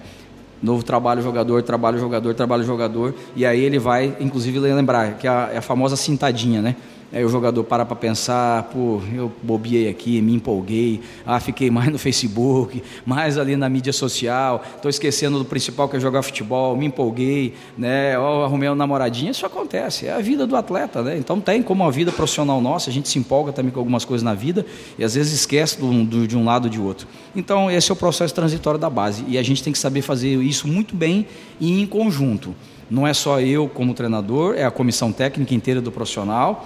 Novo trabalho jogador, trabalho jogador, trabalho jogador. E aí ele vai, inclusive, lembrar que é a, é a famosa cintadinha, né? Aí o jogador para para pensar, pô, eu bobiei aqui, me empolguei, ah, fiquei *laughs* mais no Facebook, mais ali na mídia social, estou esquecendo do principal que é jogar futebol, me empolguei, né? Arrumei uma namoradinha, isso acontece, é a vida do atleta, né? Então tem como a vida profissional nossa, a gente se empolga também com algumas coisas na vida e às vezes esquece do, do, de um lado ou de outro. Então esse é o processo transitório da base e a gente tem que saber fazer isso muito bem e em conjunto. Não é só eu como treinador, é a comissão técnica inteira do profissional,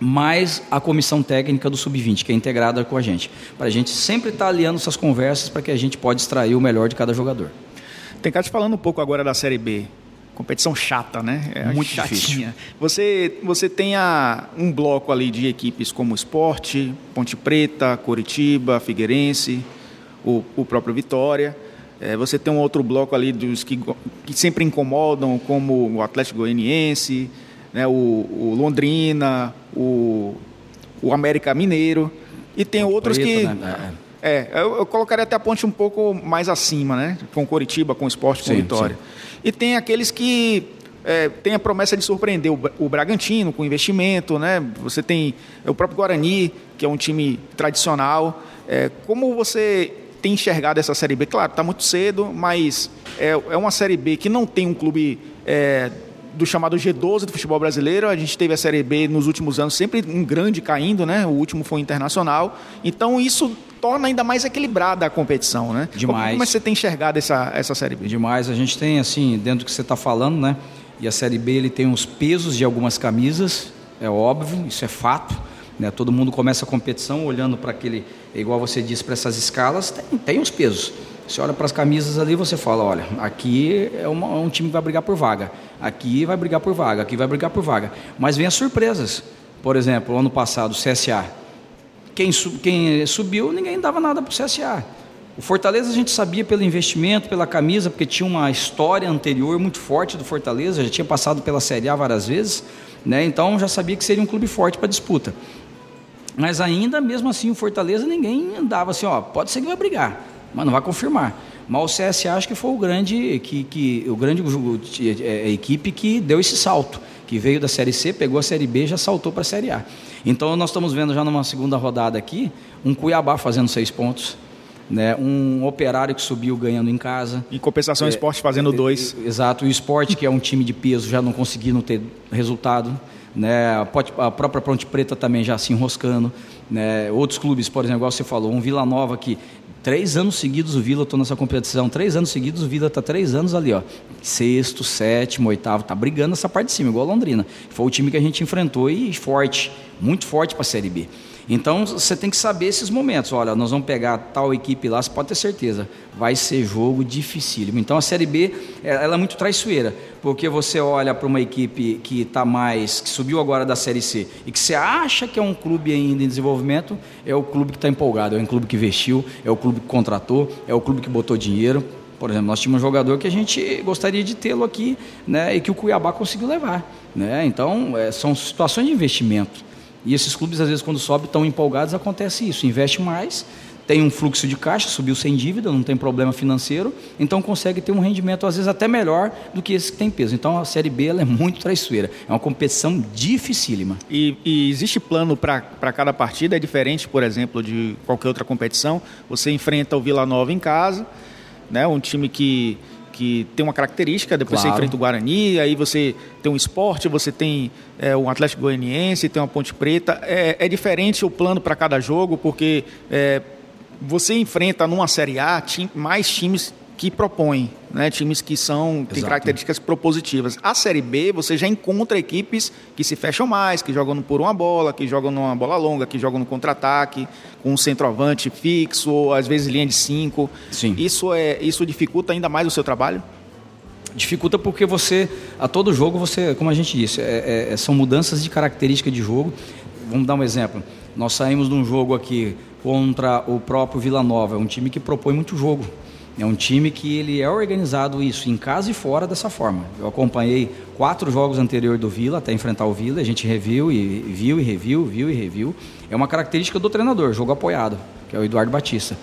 mais a comissão técnica do Sub-20, que é integrada com a gente. Para a gente sempre estar tá alinhando essas conversas para que a gente pode extrair o melhor de cada jogador. Tem te falando um pouco agora da Série B. Competição chata, né? É muito chatinha. Difícil. Você, você tem a, um bloco ali de equipes como Esporte, Ponte Preta, Coritiba, Figueirense, o, o próprio Vitória. É, você tem um outro bloco ali dos que, que sempre incomodam, como o Atlético Goianiense, né, o, o Londrina, o, o América Mineiro. E tem outros Preto, que. Né? É, é eu, eu, colocaria até a ponte um pouco mais acima, né? Com Coritiba, com Esporte, com sim, Vitória. Sim. E tem aqueles que é, tem a promessa de surpreender o, o Bragantino com investimento, né? Você tem o próprio Guarani, que é um time tradicional. É, como você tem enxergado essa Série B? Claro, está muito cedo, mas é, é uma Série B que não tem um clube é, do chamado G12 do futebol brasileiro. A gente teve a Série B nos últimos anos sempre um grande caindo, né? O último foi internacional. Então isso torna ainda mais equilibrada a competição, né? Demais. Como, é que você tem enxergado essa, essa Série B? Demais. A gente tem, assim, dentro do que você está falando, né? E a Série B ele tem os pesos de algumas camisas, é óbvio, isso é fato. Né? Todo mundo começa a competição olhando para aquele, igual você disse, para essas escalas, tem, tem os pesos. Você olha para as camisas ali você fala, olha, aqui é, uma, é um time que vai brigar por vaga, aqui vai brigar por vaga, aqui vai brigar por vaga. Mas vem as surpresas. Por exemplo, ano passado, o CSA. Quem, quem subiu, ninguém dava nada para o CSA. O Fortaleza a gente sabia pelo investimento, pela camisa, porque tinha uma história anterior muito forte do Fortaleza, já tinha passado pela Série A várias vezes, né? então já sabia que seria um clube forte para disputa. Mas ainda, mesmo assim, o Fortaleza ninguém andava assim, ó, pode ser que vai brigar, mas não vai confirmar. Mas o CSA acho que foi o grande, que, que, o grande é, a equipe que deu esse salto, que veio da Série C, pegou a Série B e já saltou para a Série A. Então nós estamos vendo já numa segunda rodada aqui, um Cuiabá fazendo seis pontos, né? um operário que subiu ganhando em casa. Em compensação, o é, esporte fazendo é, dois. Exato, o esporte, que é um time de peso, já não conseguindo ter resultado. Né? A própria Ponte Preta também já se enroscando. Né? Outros clubes, por exemplo, igual você falou, um Vila Nova que Três anos seguidos o Vila estou nessa competição. Três anos seguidos o Vila está três anos ali, ó. Sexto, sétimo, oitavo, tá brigando essa parte de cima, igual a Londrina. Foi o time que a gente enfrentou e forte, muito forte para a Série B. Então você tem que saber esses momentos. Olha, nós vamos pegar tal equipe lá, você pode ter certeza, vai ser jogo dificílimo. Então a Série B ela é muito traiçoeira, porque você olha para uma equipe que está mais, que subiu agora da Série C e que você acha que é um clube ainda em desenvolvimento, é o clube que está empolgado, é o clube que investiu, é o clube que contratou, é o clube que botou dinheiro. Por exemplo, nós tínhamos um jogador que a gente gostaria de tê-lo aqui, né, e que o Cuiabá conseguiu levar, né? Então é, são situações de investimento. E esses clubes, às vezes, quando sobem, tão empolgados, acontece isso. Investe mais, tem um fluxo de caixa, subiu sem dívida, não tem problema financeiro, então consegue ter um rendimento, às vezes, até melhor do que esse que tem peso. Então, a Série B é muito traiçoeira. É uma competição dificílima. E, e existe plano para cada partida? É diferente, por exemplo, de qualquer outra competição? Você enfrenta o Vila Nova em casa, né, um time que que tem uma característica, depois claro. você enfrenta o Guarani, aí você tem um esporte, você tem é, um Atlético Goianiense, tem uma Ponte Preta. É, é diferente o plano para cada jogo, porque é, você enfrenta numa Série A mais times que propõem, né? times que são têm características propositivas. A Série B, você já encontra equipes que se fecham mais, que jogam por uma bola, que jogam numa bola longa, que jogam no contra-ataque, com um centroavante fixo, ou às vezes linha de cinco. Sim. Isso, é, isso dificulta ainda mais o seu trabalho? Dificulta porque você, a todo jogo, você, como a gente disse, é, é, são mudanças de característica de jogo. Vamos dar um exemplo. Nós saímos de um jogo aqui contra o próprio Vila Nova, é um time que propõe muito jogo é um time que ele é organizado isso em casa e fora dessa forma. Eu acompanhei quatro jogos anteriores do Vila até enfrentar o Vila, a gente reviu e viu e reviu, viu e reviu. É uma característica do treinador, jogo apoiado, que é o Eduardo Batista.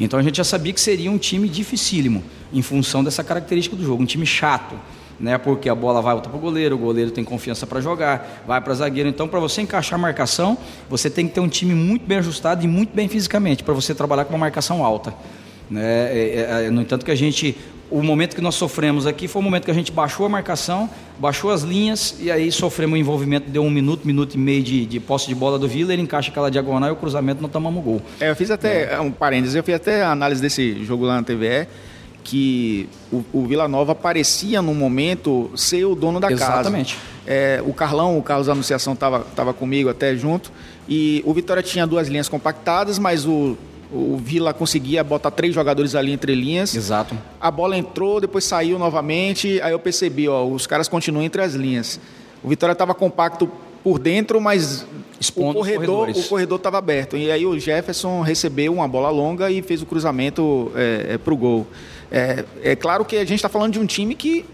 Então a gente já sabia que seria um time dificílimo em função dessa característica do jogo, um time chato, né? Porque a bola vai para o goleiro, o goleiro tem confiança para jogar, vai para zagueiro. Então, para você encaixar a marcação, você tem que ter um time muito bem ajustado e muito bem fisicamente para você trabalhar com uma marcação alta. Né? É, é, é, no entanto que a gente, o momento que nós sofremos aqui foi o momento que a gente baixou a marcação, baixou as linhas e aí sofremos o envolvimento, deu um minuto, minuto e meio de, de posse de bola do Vila, ele encaixa aquela diagonal e o cruzamento não tomamos gol. É, eu fiz até, é. um parênteses, eu fiz até a análise desse jogo lá na TVE, que o, o Vila Nova parecia no momento ser o dono da Exatamente. casa. Exatamente. É, o Carlão, o Carlos Anunciação estava tava comigo até junto, e o Vitória tinha duas linhas compactadas, mas o o Vila conseguia botar três jogadores ali entre linhas. Exato. A bola entrou, depois saiu novamente. Aí eu percebi, ó, os caras continuam entre as linhas. O Vitória estava compacto por dentro, mas o corredor o corredor estava aberto. E aí o Jefferson recebeu uma bola longa e fez o cruzamento é, é, para o gol. É, é claro que a gente está falando de um time que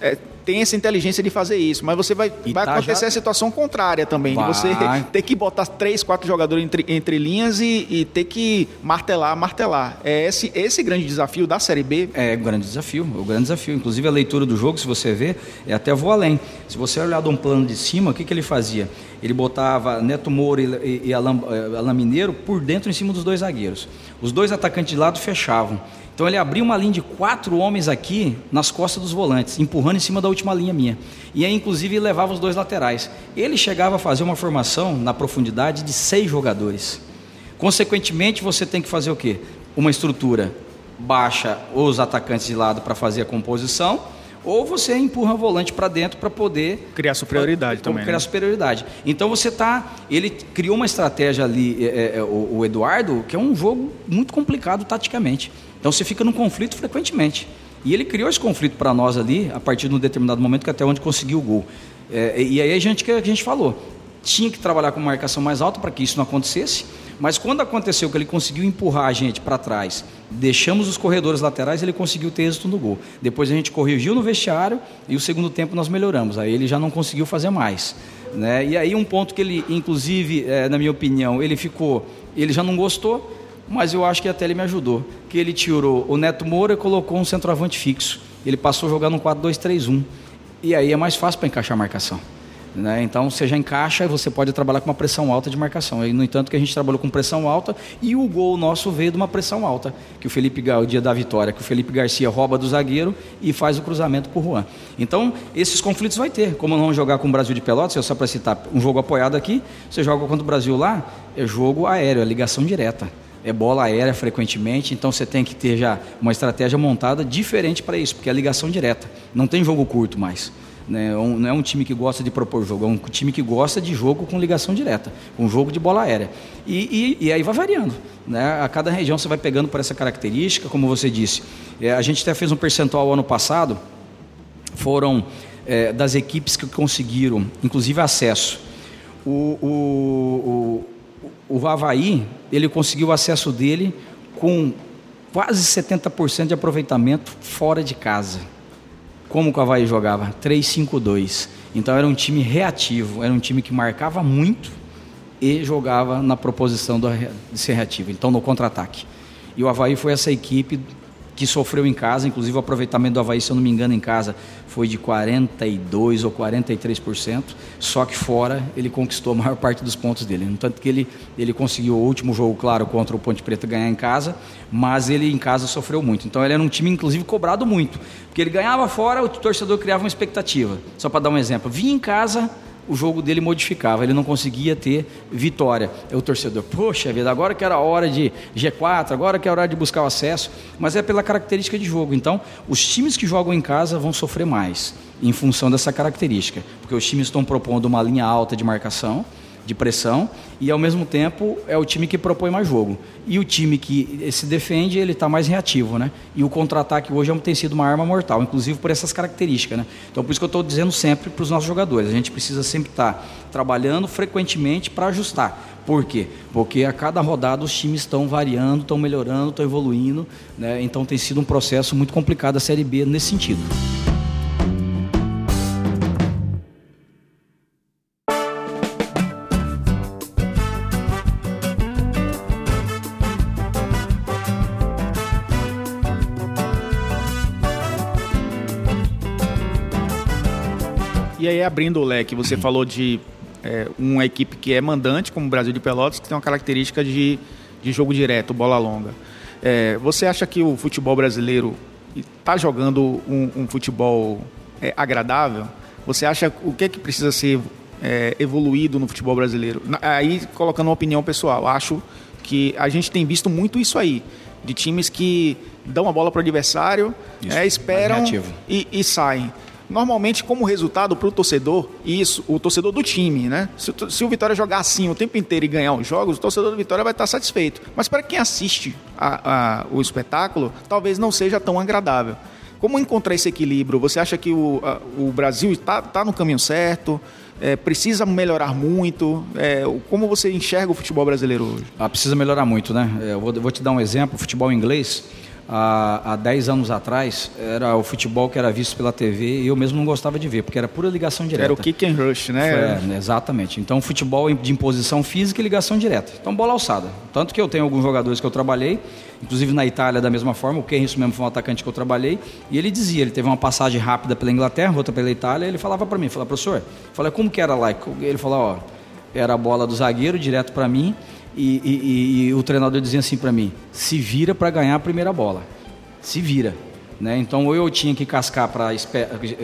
é, tem essa inteligência de fazer isso, mas você vai, vai tá acontecer já... a situação contrária também, vai. de você ter que botar três, quatro jogadores entre, entre linhas e, e, ter que martelar, martelar. É esse, esse grande desafio da Série B? É o grande desafio, o grande desafio. Inclusive a leitura do jogo, se você ver, é até vou além. Se você olhar de um plano de cima, o que, que ele fazia? Ele botava Neto Moura e, e, e Alan, eh, Mineiro por dentro em cima dos dois zagueiros. Os dois atacantes de lado fechavam. Então ele abriu uma linha de quatro homens aqui nas costas dos volantes, empurrando em cima da última linha minha. E aí, inclusive, ele levava os dois laterais. Ele chegava a fazer uma formação na profundidade de seis jogadores. Consequentemente, você tem que fazer o quê? Uma estrutura baixa os atacantes de lado para fazer a composição, ou você empurra o volante para dentro para poder criar superioridade também. Criar né? superioridade. Então você tá, ele criou uma estratégia ali, é, é, o, o Eduardo, que é um jogo muito complicado taticamente. Então você fica num conflito frequentemente. E ele criou esse conflito para nós ali, a partir de um determinado momento, que até onde conseguiu o gol. É, e aí a gente, que a gente falou, tinha que trabalhar com marcação mais alta para que isso não acontecesse. Mas quando aconteceu que ele conseguiu empurrar a gente para trás, deixamos os corredores laterais, ele conseguiu ter êxito no gol. Depois a gente corrigiu no vestiário e o segundo tempo nós melhoramos. Aí ele já não conseguiu fazer mais. Né? E aí um ponto que ele, inclusive, é, na minha opinião, ele ficou, ele já não gostou, mas eu acho que até ele me ajudou. Que ele tirou o Neto Moura e colocou um centroavante fixo. Ele passou a jogar no 4-2-3-1. E aí é mais fácil para encaixar a marcação. Né? Então você já encaixa e você pode trabalhar com uma pressão alta de marcação. E, no entanto, que a gente trabalhou com pressão alta e o gol nosso veio de uma pressão alta, que o Felipe o dia da vitória, que o Felipe Garcia rouba do zagueiro e faz o cruzamento o Juan. Então, esses conflitos vai ter. Como não jogar com o Brasil de Pelotas, só para citar um jogo apoiado aqui, você joga contra o Brasil lá, é jogo aéreo, é ligação direta é bola aérea frequentemente, então você tem que ter já uma estratégia montada diferente para isso, porque é ligação direta. Não tem jogo curto mais. Né? Um, não é um time que gosta de propor jogo, é um time que gosta de jogo com ligação direta, um jogo de bola aérea. E, e, e aí vai variando. Né? A cada região você vai pegando por essa característica, como você disse. É, a gente até fez um percentual ano passado, foram é, das equipes que conseguiram, inclusive, acesso. O, o, o, o Havaí, ele conseguiu o acesso dele com quase 70% de aproveitamento fora de casa. Como o Havaí jogava? 3-5-2. Então era um time reativo, era um time que marcava muito e jogava na proposição de ser reativo, então no contra-ataque. E o Havaí foi essa equipe que sofreu em casa, inclusive o aproveitamento do Havaí, se eu não me engano, em casa foi de 42% ou 43%, só que fora ele conquistou a maior parte dos pontos dele. No tanto que ele, ele conseguiu o último jogo, claro, contra o Ponte Preta ganhar em casa, mas ele em casa sofreu muito. Então ele era um time, inclusive, cobrado muito, porque ele ganhava fora, o torcedor criava uma expectativa. Só para dar um exemplo, vinha em casa o jogo dele modificava, ele não conseguia ter vitória. É o torcedor, poxa vida, agora que era a hora de G4, agora que é a hora de buscar o acesso, mas é pela característica de jogo. Então, os times que jogam em casa vão sofrer mais em função dessa característica, porque os times estão propondo uma linha alta de marcação de pressão e ao mesmo tempo é o time que propõe mais jogo. E o time que se defende, ele está mais reativo, né? E o contra-ataque hoje é tem sido uma arma mortal, inclusive por essas características, né? Então por isso que eu estou dizendo sempre para os nossos jogadores, a gente precisa sempre estar tá trabalhando frequentemente para ajustar. Por quê? Porque a cada rodada os times estão variando, estão melhorando, estão evoluindo, né? Então tem sido um processo muito complicado a Série B nesse sentido. E aí, abrindo o leque, você uhum. falou de é, uma equipe que é mandante, como o Brasil de Pelotas, que tem uma característica de, de jogo direto, bola longa. É, você acha que o futebol brasileiro está jogando um, um futebol é, agradável? Você acha o que é que precisa ser é, evoluído no futebol brasileiro? Aí, colocando uma opinião pessoal, acho que a gente tem visto muito isso aí, de times que dão a bola para o adversário, isso, é, esperam e, e saem normalmente como resultado para o torcedor, isso, o torcedor do time, né? Se, se, o Vitória jogar assim o tempo inteiro e ganhar os jogos, o torcedor do Vitória vai estar satisfeito. Mas para quem assiste a, a, o espetáculo, talvez não seja tão agradável. Como encontrar esse equilíbrio? Você acha que o, a, o Brasil está tá no caminho certo? É, precisa melhorar muito? É, como você enxerga o futebol brasileiro hoje? Ah, precisa melhorar muito, né? É, eu vou, vou te dar um exemplo. O futebol inglês há, há 10 anos atrás, era o futebol que era visto pela TV e eu mesmo não gostava de ver, porque era pura ligação direta. Era o kick and rush, né? Foi, exatamente. Então, futebol de imposição física e ligação direta. Então, bola alçada. Tanto que eu tenho alguns jogadores que eu trabalhei, inclusive na Itália da mesma forma, o Kenris mesmo foi um atacante que eu trabalhei, e ele dizia, ele teve uma passagem rápida pela Inglaterra, outra pela Itália, ele falava para mim, falava, professor, falei, como que era lá? Ele falou, ó, era a bola do zagueiro direto para mim, e, e, e, o treinador dizia assim para mim: se vira para ganhar a primeira bola. Se vira. Né? Então, ou eu tinha que cascar para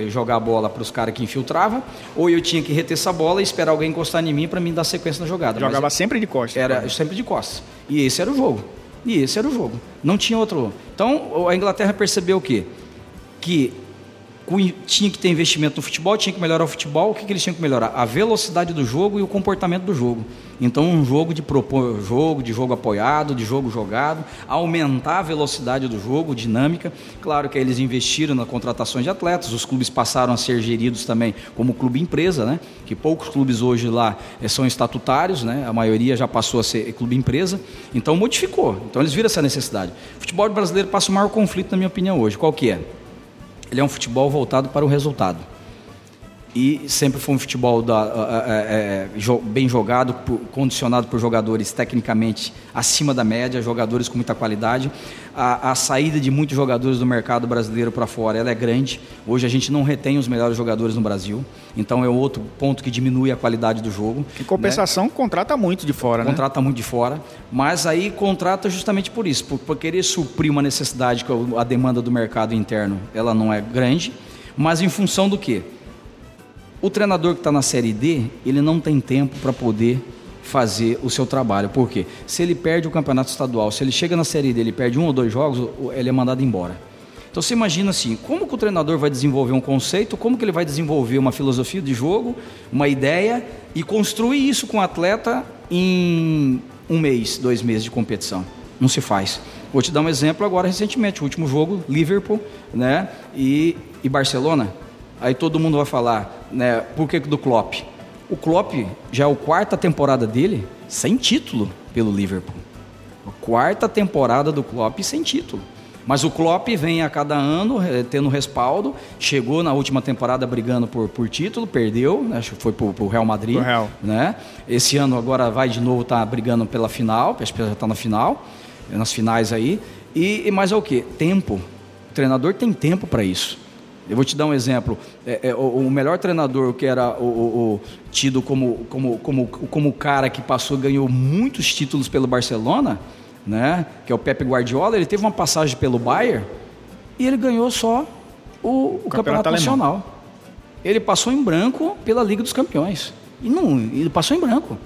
jogar a bola para os caras que infiltravam, ou eu tinha que reter essa bola e esperar alguém encostar em mim para mim dar sequência na jogada. Jogava Mas sempre de costas. Era cara. sempre de costas. E esse era o jogo. E esse era o jogo. Não tinha outro. Então, a Inglaterra percebeu o quê? Que tinha que ter investimento no futebol, tinha que melhorar o futebol. O que, que eles tinham que melhorar? A velocidade do jogo e o comportamento do jogo. Então, um jogo de propor jogo, de jogo apoiado, de jogo jogado, aumentar a velocidade do jogo, dinâmica. Claro que eles investiram na contratação de atletas, os clubes passaram a ser geridos também como clube empresa, né? Que poucos clubes hoje lá eh, são estatutários, né? A maioria já passou a ser clube empresa. Então modificou. Então eles viram essa necessidade. O futebol brasileiro passa o maior conflito, na minha opinião, hoje. Qual que é? Ele é um futebol voltado para o resultado e sempre foi um futebol da, é, é, bem jogado, por, condicionado por jogadores tecnicamente acima da média, jogadores com muita qualidade. A, a saída de muitos jogadores do mercado brasileiro para fora ela é grande. Hoje a gente não retém os melhores jogadores no Brasil, então é outro ponto que diminui a qualidade do jogo. Em compensação, né? contrata muito de fora, né? Contrata muito de fora, mas aí contrata justamente por isso, por, por querer suprir uma necessidade que a demanda do mercado interno ela não é grande, mas em função do quê? O treinador que está na Série D, ele não tem tempo para poder fazer o seu trabalho. Por quê? Se ele perde o campeonato estadual, se ele chega na Série D, ele perde um ou dois jogos, ele é mandado embora. Então você imagina assim, como que o treinador vai desenvolver um conceito, como que ele vai desenvolver uma filosofia de jogo, uma ideia e construir isso com o atleta em um mês, dois meses de competição. Não se faz. Vou te dar um exemplo agora recentemente, o último jogo, Liverpool né, e, e Barcelona. Aí todo mundo vai falar, né, por que do Klopp? O Klopp já é a quarta temporada dele sem título pelo Liverpool. A quarta temporada do Klopp sem título. Mas o Klopp vem a cada ano eh, tendo respaldo. Chegou na última temporada brigando por, por título, perdeu, né? acho que foi para o Real Madrid. Real. Né? Esse ano agora vai de novo estar tá brigando pela final, acho que já está na final, nas finais aí. E, e mais é o que? Tempo. O treinador tem tempo para isso. Eu vou te dar um exemplo. É, é, o, o, melhor treinador que era o, o, tido como, como, como, como o cara que passou ganhou muitos títulos pelo Barcelona, né? que é o Pepe Guardiola, ele teve uma passagem pelo Bayern e ele ganhou só o, o Campeonato, Campeonato Nacional. Ele passou em branco pela Liga dos Campeões. E não, ele passou em branco.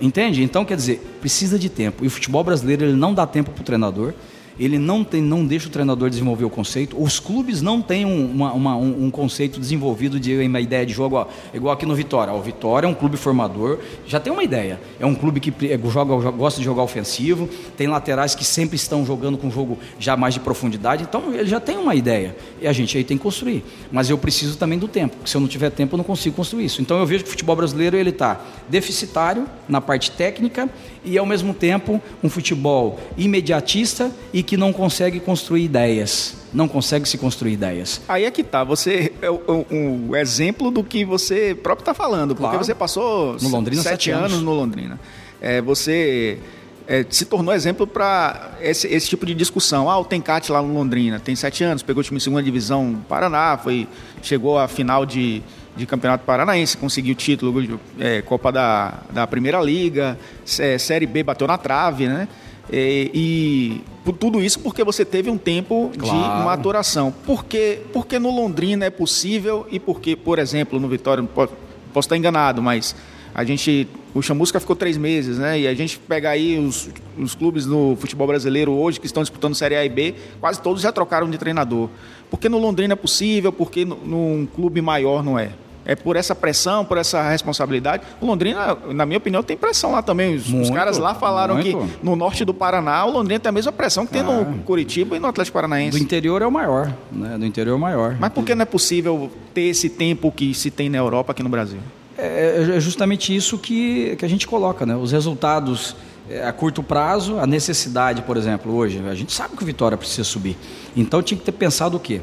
Entende? Então, quer dizer, precisa de tempo. E o futebol brasileiro ele não dá tempo para o treinador ele não, tem, não deixa o treinador desenvolver o conceito. Os clubes não têm uma, uma, um, um, conceito desenvolvido de uma ideia de jogo, ó, igual aqui no Vitória. O Vitória é um clube formador, já tem uma ideia. É um clube que é, joga, gosta de jogar ofensivo, tem laterais que sempre estão jogando com jogo já mais de profundidade, então ele já tem uma ideia. E a gente aí tem que construir. Mas eu preciso também do tempo, porque se eu não tiver tempo eu não consigo construir isso. Então eu vejo que o futebol brasileiro ele está deficitário na parte técnica e ao mesmo tempo um futebol imediatista e que não consegue construir ideias. Não consegue se construir ideias. Aí é que tá, você é um, um exemplo do que você próprio está falando, porque claro. você passou no Londrina, sete, sete anos. anos no Londrina. É, você é, se tornou exemplo para esse, esse, tipo de discussão. Ah, o Tencate lá no Londrina tem sete anos, pegou o time em segunda divisão Paraná, foi, chegou à final de, de Campeonato Paranaense, conseguiu o título, é, Copa da, da Primeira Liga, é, Série B bateu na trave, né? E, e por tudo isso porque você teve um tempo claro. de maturação. Por que, porque no Londrina é possível e porque, por exemplo, no Vitória, posso, posso estar enganado, mas a gente, o Chamusca ficou três meses, né? E a gente pega aí os, os clubes no futebol brasileiro hoje que estão disputando Série A e B, quase todos já trocaram de treinador. Por que no Londrina é possível, porque num clube maior não é? É por essa pressão, por essa responsabilidade. O Londrina, na minha opinião, tem pressão lá também. Os, muito, os caras lá falaram muito. que no norte do Paraná, o Londrina tem a mesma pressão que ah. tem no ah. Curitiba e no Atlético Paranaense. Do interior é o maior, né? Do interior é o maior. Mas por que não é possível ter esse tempo que se tem na Europa aqui no Brasil? É, é justamente isso que, que a gente coloca, né? Os resultados é, a curto prazo, a necessidade, por exemplo, hoje, a gente sabe que o Vitória precisa subir. Então tinha que ter pensado o quê?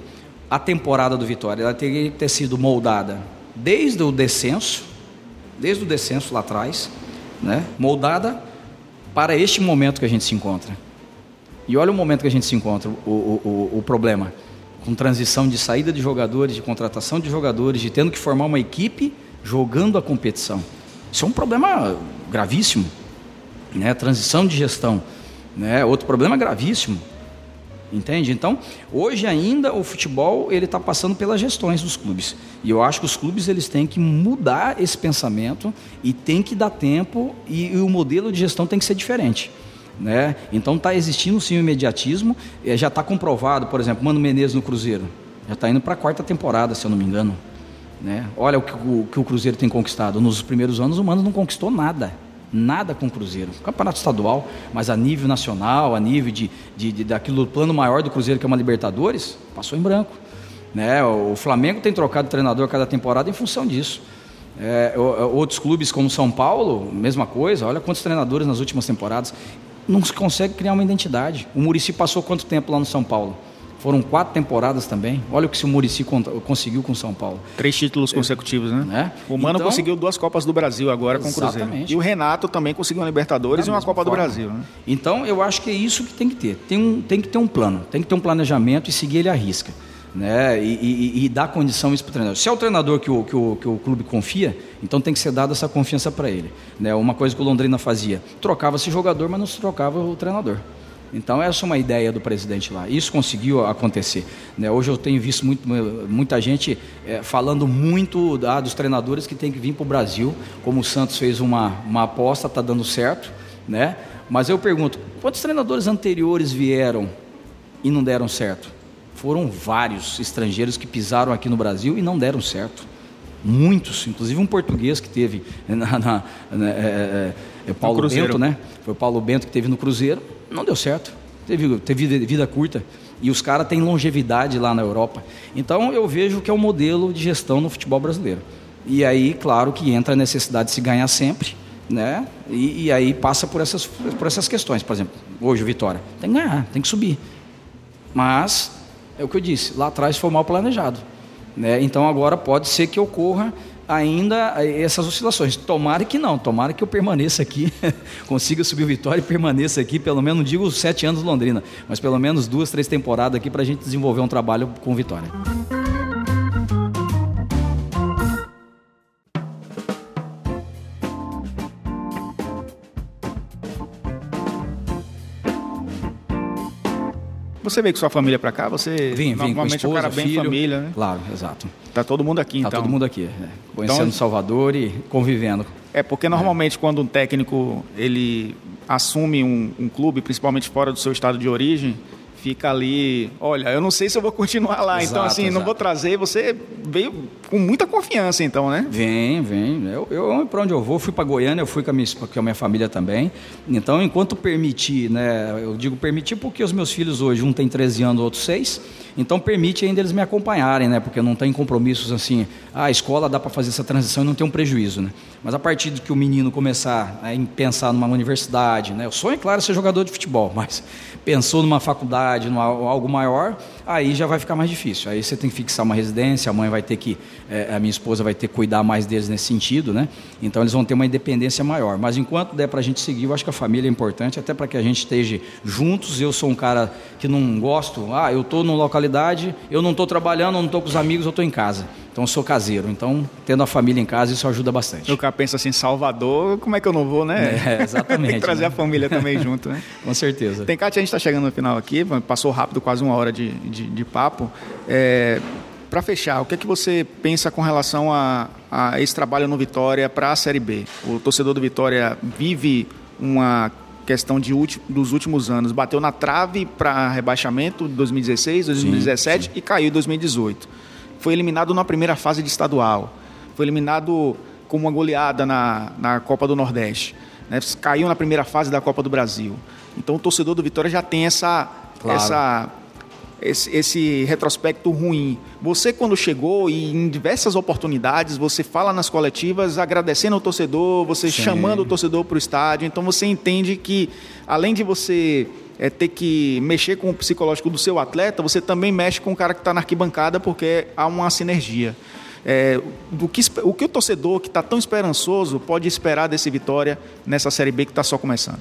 A temporada do Vitória, ela teria que ter sido moldada desde o descenso, desde o descenso lá atrás, né, moldada para este momento que a gente se encontra. E olha o momento que a gente se encontra, o, o, o problema, com transição de saída de jogadores, de contratação de jogadores, de tendo que formar uma equipe jogando a competição. Isso é um problema gravíssimo, né? Transição de gestão, né? Outro problema gravíssimo. Entende? Então, hoje ainda o futebol ele está passando pelas gestões dos clubes. E eu acho que os clubes eles têm que mudar esse pensamento e tem que dar tempo e, e o modelo de gestão tem que ser diferente. Né? Então está existindo sim o imediatismo, já está comprovado, por exemplo, Mano Menezes no Cruzeiro. Já está indo para a quarta temporada, se eu não me engano. Né? Olha o que, o que o Cruzeiro tem conquistado. Nos primeiros anos, o Mano não conquistou nada nada com o Cruzeiro. Campeonato estadual, mas a nível nacional, a nível de, de, de, daquilo plano maior do Cruzeiro, que é uma Libertadores, passou em branco. Né? O Flamengo tem trocado treinador cada temporada em função disso. É, outros clubes como São Paulo, mesma coisa. Olha quantos treinadores nas últimas temporadas. Não se consegue criar uma identidade. O Murici passou quanto tempo lá no São Paulo? Foram quatro temporadas também. Olha o que o Murici conseguiu com São Paulo. Três títulos consecutivos, né? É. O Mano então, conseguiu duas Copas do Brasil agora com o Cruzeiro. E o Renato também conseguiu uma Libertadores e uma Copa forma. do Brasil. Né? Então, eu acho que é isso que tem que ter. Tem, um, tem que ter um plano, tem que ter um planejamento e seguir ele à risca né? E, e, e dar condição isso para o treinador. Se é o treinador que o, que, o, que o clube confia, então tem que ser dada essa confiança para ele. Né? Uma coisa que o Londrina fazia: trocava-se jogador, mas não se trocava o treinador. Então, essa é uma ideia do presidente lá. Isso conseguiu acontecer. Né? Hoje eu tenho visto muito, muita gente é, falando muito ah, dos treinadores que tem que vir para o Brasil, como o Santos fez uma, uma aposta, está dando certo. Né? Mas eu pergunto: quantos treinadores anteriores vieram e não deram certo? foram vários estrangeiros que pisaram aqui no Brasil e não deram certo. Muitos, inclusive um português que teve na, na, na é, é, é Paulo Bento, né? Foi o Paulo Bento que teve no Cruzeiro, não deu certo. Teve, teve vida, curta. E os caras têm longevidade lá na Europa. Então eu vejo que é o um modelo de gestão no futebol brasileiro. E aí, claro que entra a necessidade de se ganhar sempre, né? E, e, aí passa por essas, por essas questões. Por exemplo, hoje o Vitória tem que ganhar, tem que subir. Mas é o que eu disse, lá atrás foi mal planejado. Né? Então agora pode ser que ocorra ainda essas oscilações. Tomara que não, tomara que eu permaneça aqui, *laughs* consiga subir o Vitória e permaneça aqui, pelo menos, não digo sete anos Londrina, mas pelo menos duas, três temporadas aqui para a gente desenvolver um trabalho com Vitória. Você veio com sua família para cá? Você vim, vim normalmente esposa, é um cara bem filho, família, né? Claro, exato. Tá todo mundo aqui, tá então. Tá todo mundo aqui, é. conhecendo então, Salvador e convivendo. É porque normalmente é. quando um técnico ele assume um, um clube, principalmente fora do seu estado de origem, fica ali, olha, eu não sei se eu vou continuar lá, então, exato, então assim, exato. não vou trazer, você veio com muita confiança então, né? Vem, vem, eu, eu para onde eu vou, fui para Goiânia, eu fui com a, minha, com a minha família também, então enquanto permitir, né, eu digo permitir porque os meus filhos hoje, um tem 13 anos, outro 6, então permite ainda eles me acompanharem, né, porque não tem compromissos assim, ah, a escola dá para fazer essa transição e não tem um prejuízo, né, mas a partir de que o menino começar a pensar numa universidade, né, o sonho é claro ser jogador de futebol, *laughs* mas pensou numa faculdade, numa, algo maior, aí já vai ficar mais difícil. Aí você tem que fixar uma residência, a mãe vai ter que, é, a minha esposa vai ter que cuidar mais deles nesse sentido, né? Então eles vão ter uma independência maior. Mas enquanto der para a gente seguir, eu acho que a família é importante, até para que a gente esteja juntos. Eu sou um cara que não gosto, ah, eu estou numa localidade, eu não estou trabalhando, não estou com os amigos, eu estou em casa. Então eu sou caseiro. Então, tendo a família em casa, isso ajuda bastante. O cara pensa assim, Salvador, como é que eu não vou, né? É, exatamente. *laughs* Tem que trazer né? a família também *laughs* junto, né? Com certeza. Tem Kátia, a gente está chegando no final aqui, passou rápido, quase uma hora de, de, de papo. É, para fechar, o que é que você pensa com relação a, a esse trabalho no Vitória para a Série B? O torcedor do Vitória vive uma questão de dos últimos anos. Bateu na trave para rebaixamento de 2016, 2017 sim, sim. e caiu em 2018 foi eliminado na primeira fase de estadual, foi eliminado com uma goleada na, na Copa do Nordeste, né? caiu na primeira fase da Copa do Brasil. Então o torcedor do Vitória já tem essa, claro. essa esse, esse, retrospecto ruim. Você, quando chegou e em diversas oportunidades, você fala nas coletivas agradecendo o torcedor, você Sim. chamando o torcedor para o estádio. Então você entende que, além de você é, ter que mexer com o psicológico do seu atleta, você também mexe com o cara que está na arquibancada, porque há uma sinergia. É, do que, o que o torcedor que está tão esperançoso pode esperar desse Vitória nessa Série B que está só começando?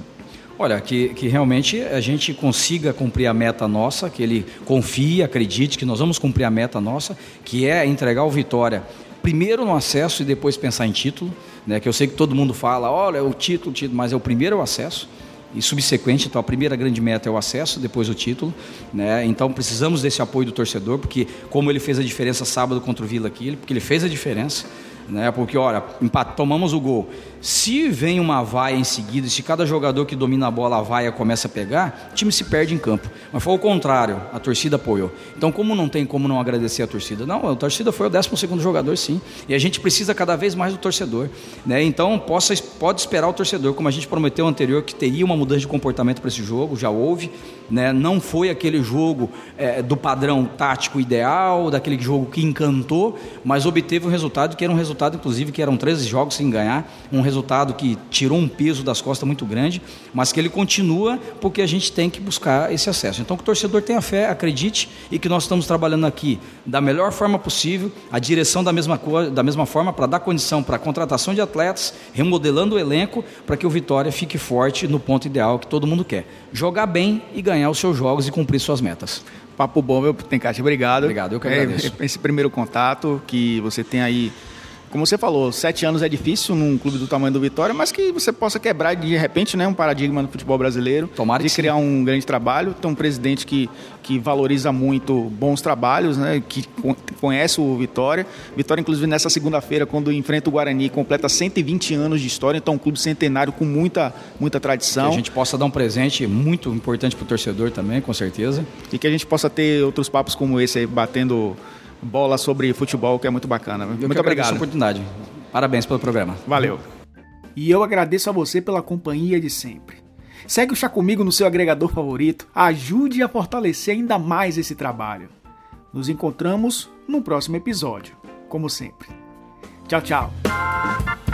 Olha, que, que realmente a gente consiga cumprir a meta nossa, que ele confie, acredite que nós vamos cumprir a meta nossa, que é entregar o Vitória primeiro no acesso e depois pensar em título, né? Que eu sei que todo mundo fala, olha, o título, o título, mas é o primeiro o acesso e subsequente, então a primeira grande meta é o acesso, depois o título, né? Então precisamos desse apoio do torcedor, porque como ele fez a diferença sábado contra o Vila aqui, porque ele fez a diferença, né? Porque, olha, empate, tomamos o gol. Se vem uma vaia em seguida, se cada jogador que domina a bola, a vaia começa a pegar, o time se perde em campo. Mas foi o contrário, a torcida apoiou. Então, como não tem como não agradecer a torcida? Não, a torcida foi o 12 jogador, sim. E a gente precisa cada vez mais do torcedor. Né? Então, possa, pode esperar o torcedor, como a gente prometeu anterior, que teria uma mudança de comportamento para esse jogo, já houve. Né? Não foi aquele jogo é, do padrão tático ideal, daquele jogo que encantou, mas obteve um resultado que era um resultado, inclusive, que eram 13 jogos sem ganhar, um resultado que tirou um peso das costas muito grande, mas que ele continua porque a gente tem que buscar esse acesso. Então, que o torcedor tenha fé, acredite e que nós estamos trabalhando aqui da melhor forma possível, a direção da mesma, da mesma forma para dar condição para a contratação de atletas, remodelando o elenco para que o Vitória fique forte no ponto ideal que todo mundo quer. Jogar bem e ganhar os seus jogos e cumprir suas metas. Papo bom, meu Tencate. Obrigado. Obrigado, eu que agradeço. É, esse primeiro contato que você tem aí como você falou, sete anos é difícil num clube do tamanho do Vitória, mas que você possa quebrar de repente né, um paradigma no futebol brasileiro. Tomara de criar sim. um grande trabalho. Tem um presidente que, que valoriza muito bons trabalhos, né, que conhece o Vitória. Vitória, inclusive, nessa segunda-feira, quando enfrenta o Guarani, completa 120 anos de história, então é um clube centenário com muita, muita tradição. Que a gente possa dar um presente muito importante para o torcedor também, com certeza. E que a gente possa ter outros papos como esse aí, batendo bola sobre futebol, que é muito bacana. Eu muito obrigado. oportunidade. Parabéns pelo programa. Valeu. E eu agradeço a você pela companhia de sempre. Segue o Chá Comigo no seu agregador favorito. Ajude a fortalecer ainda mais esse trabalho. Nos encontramos no próximo episódio, como sempre. Tchau, tchau.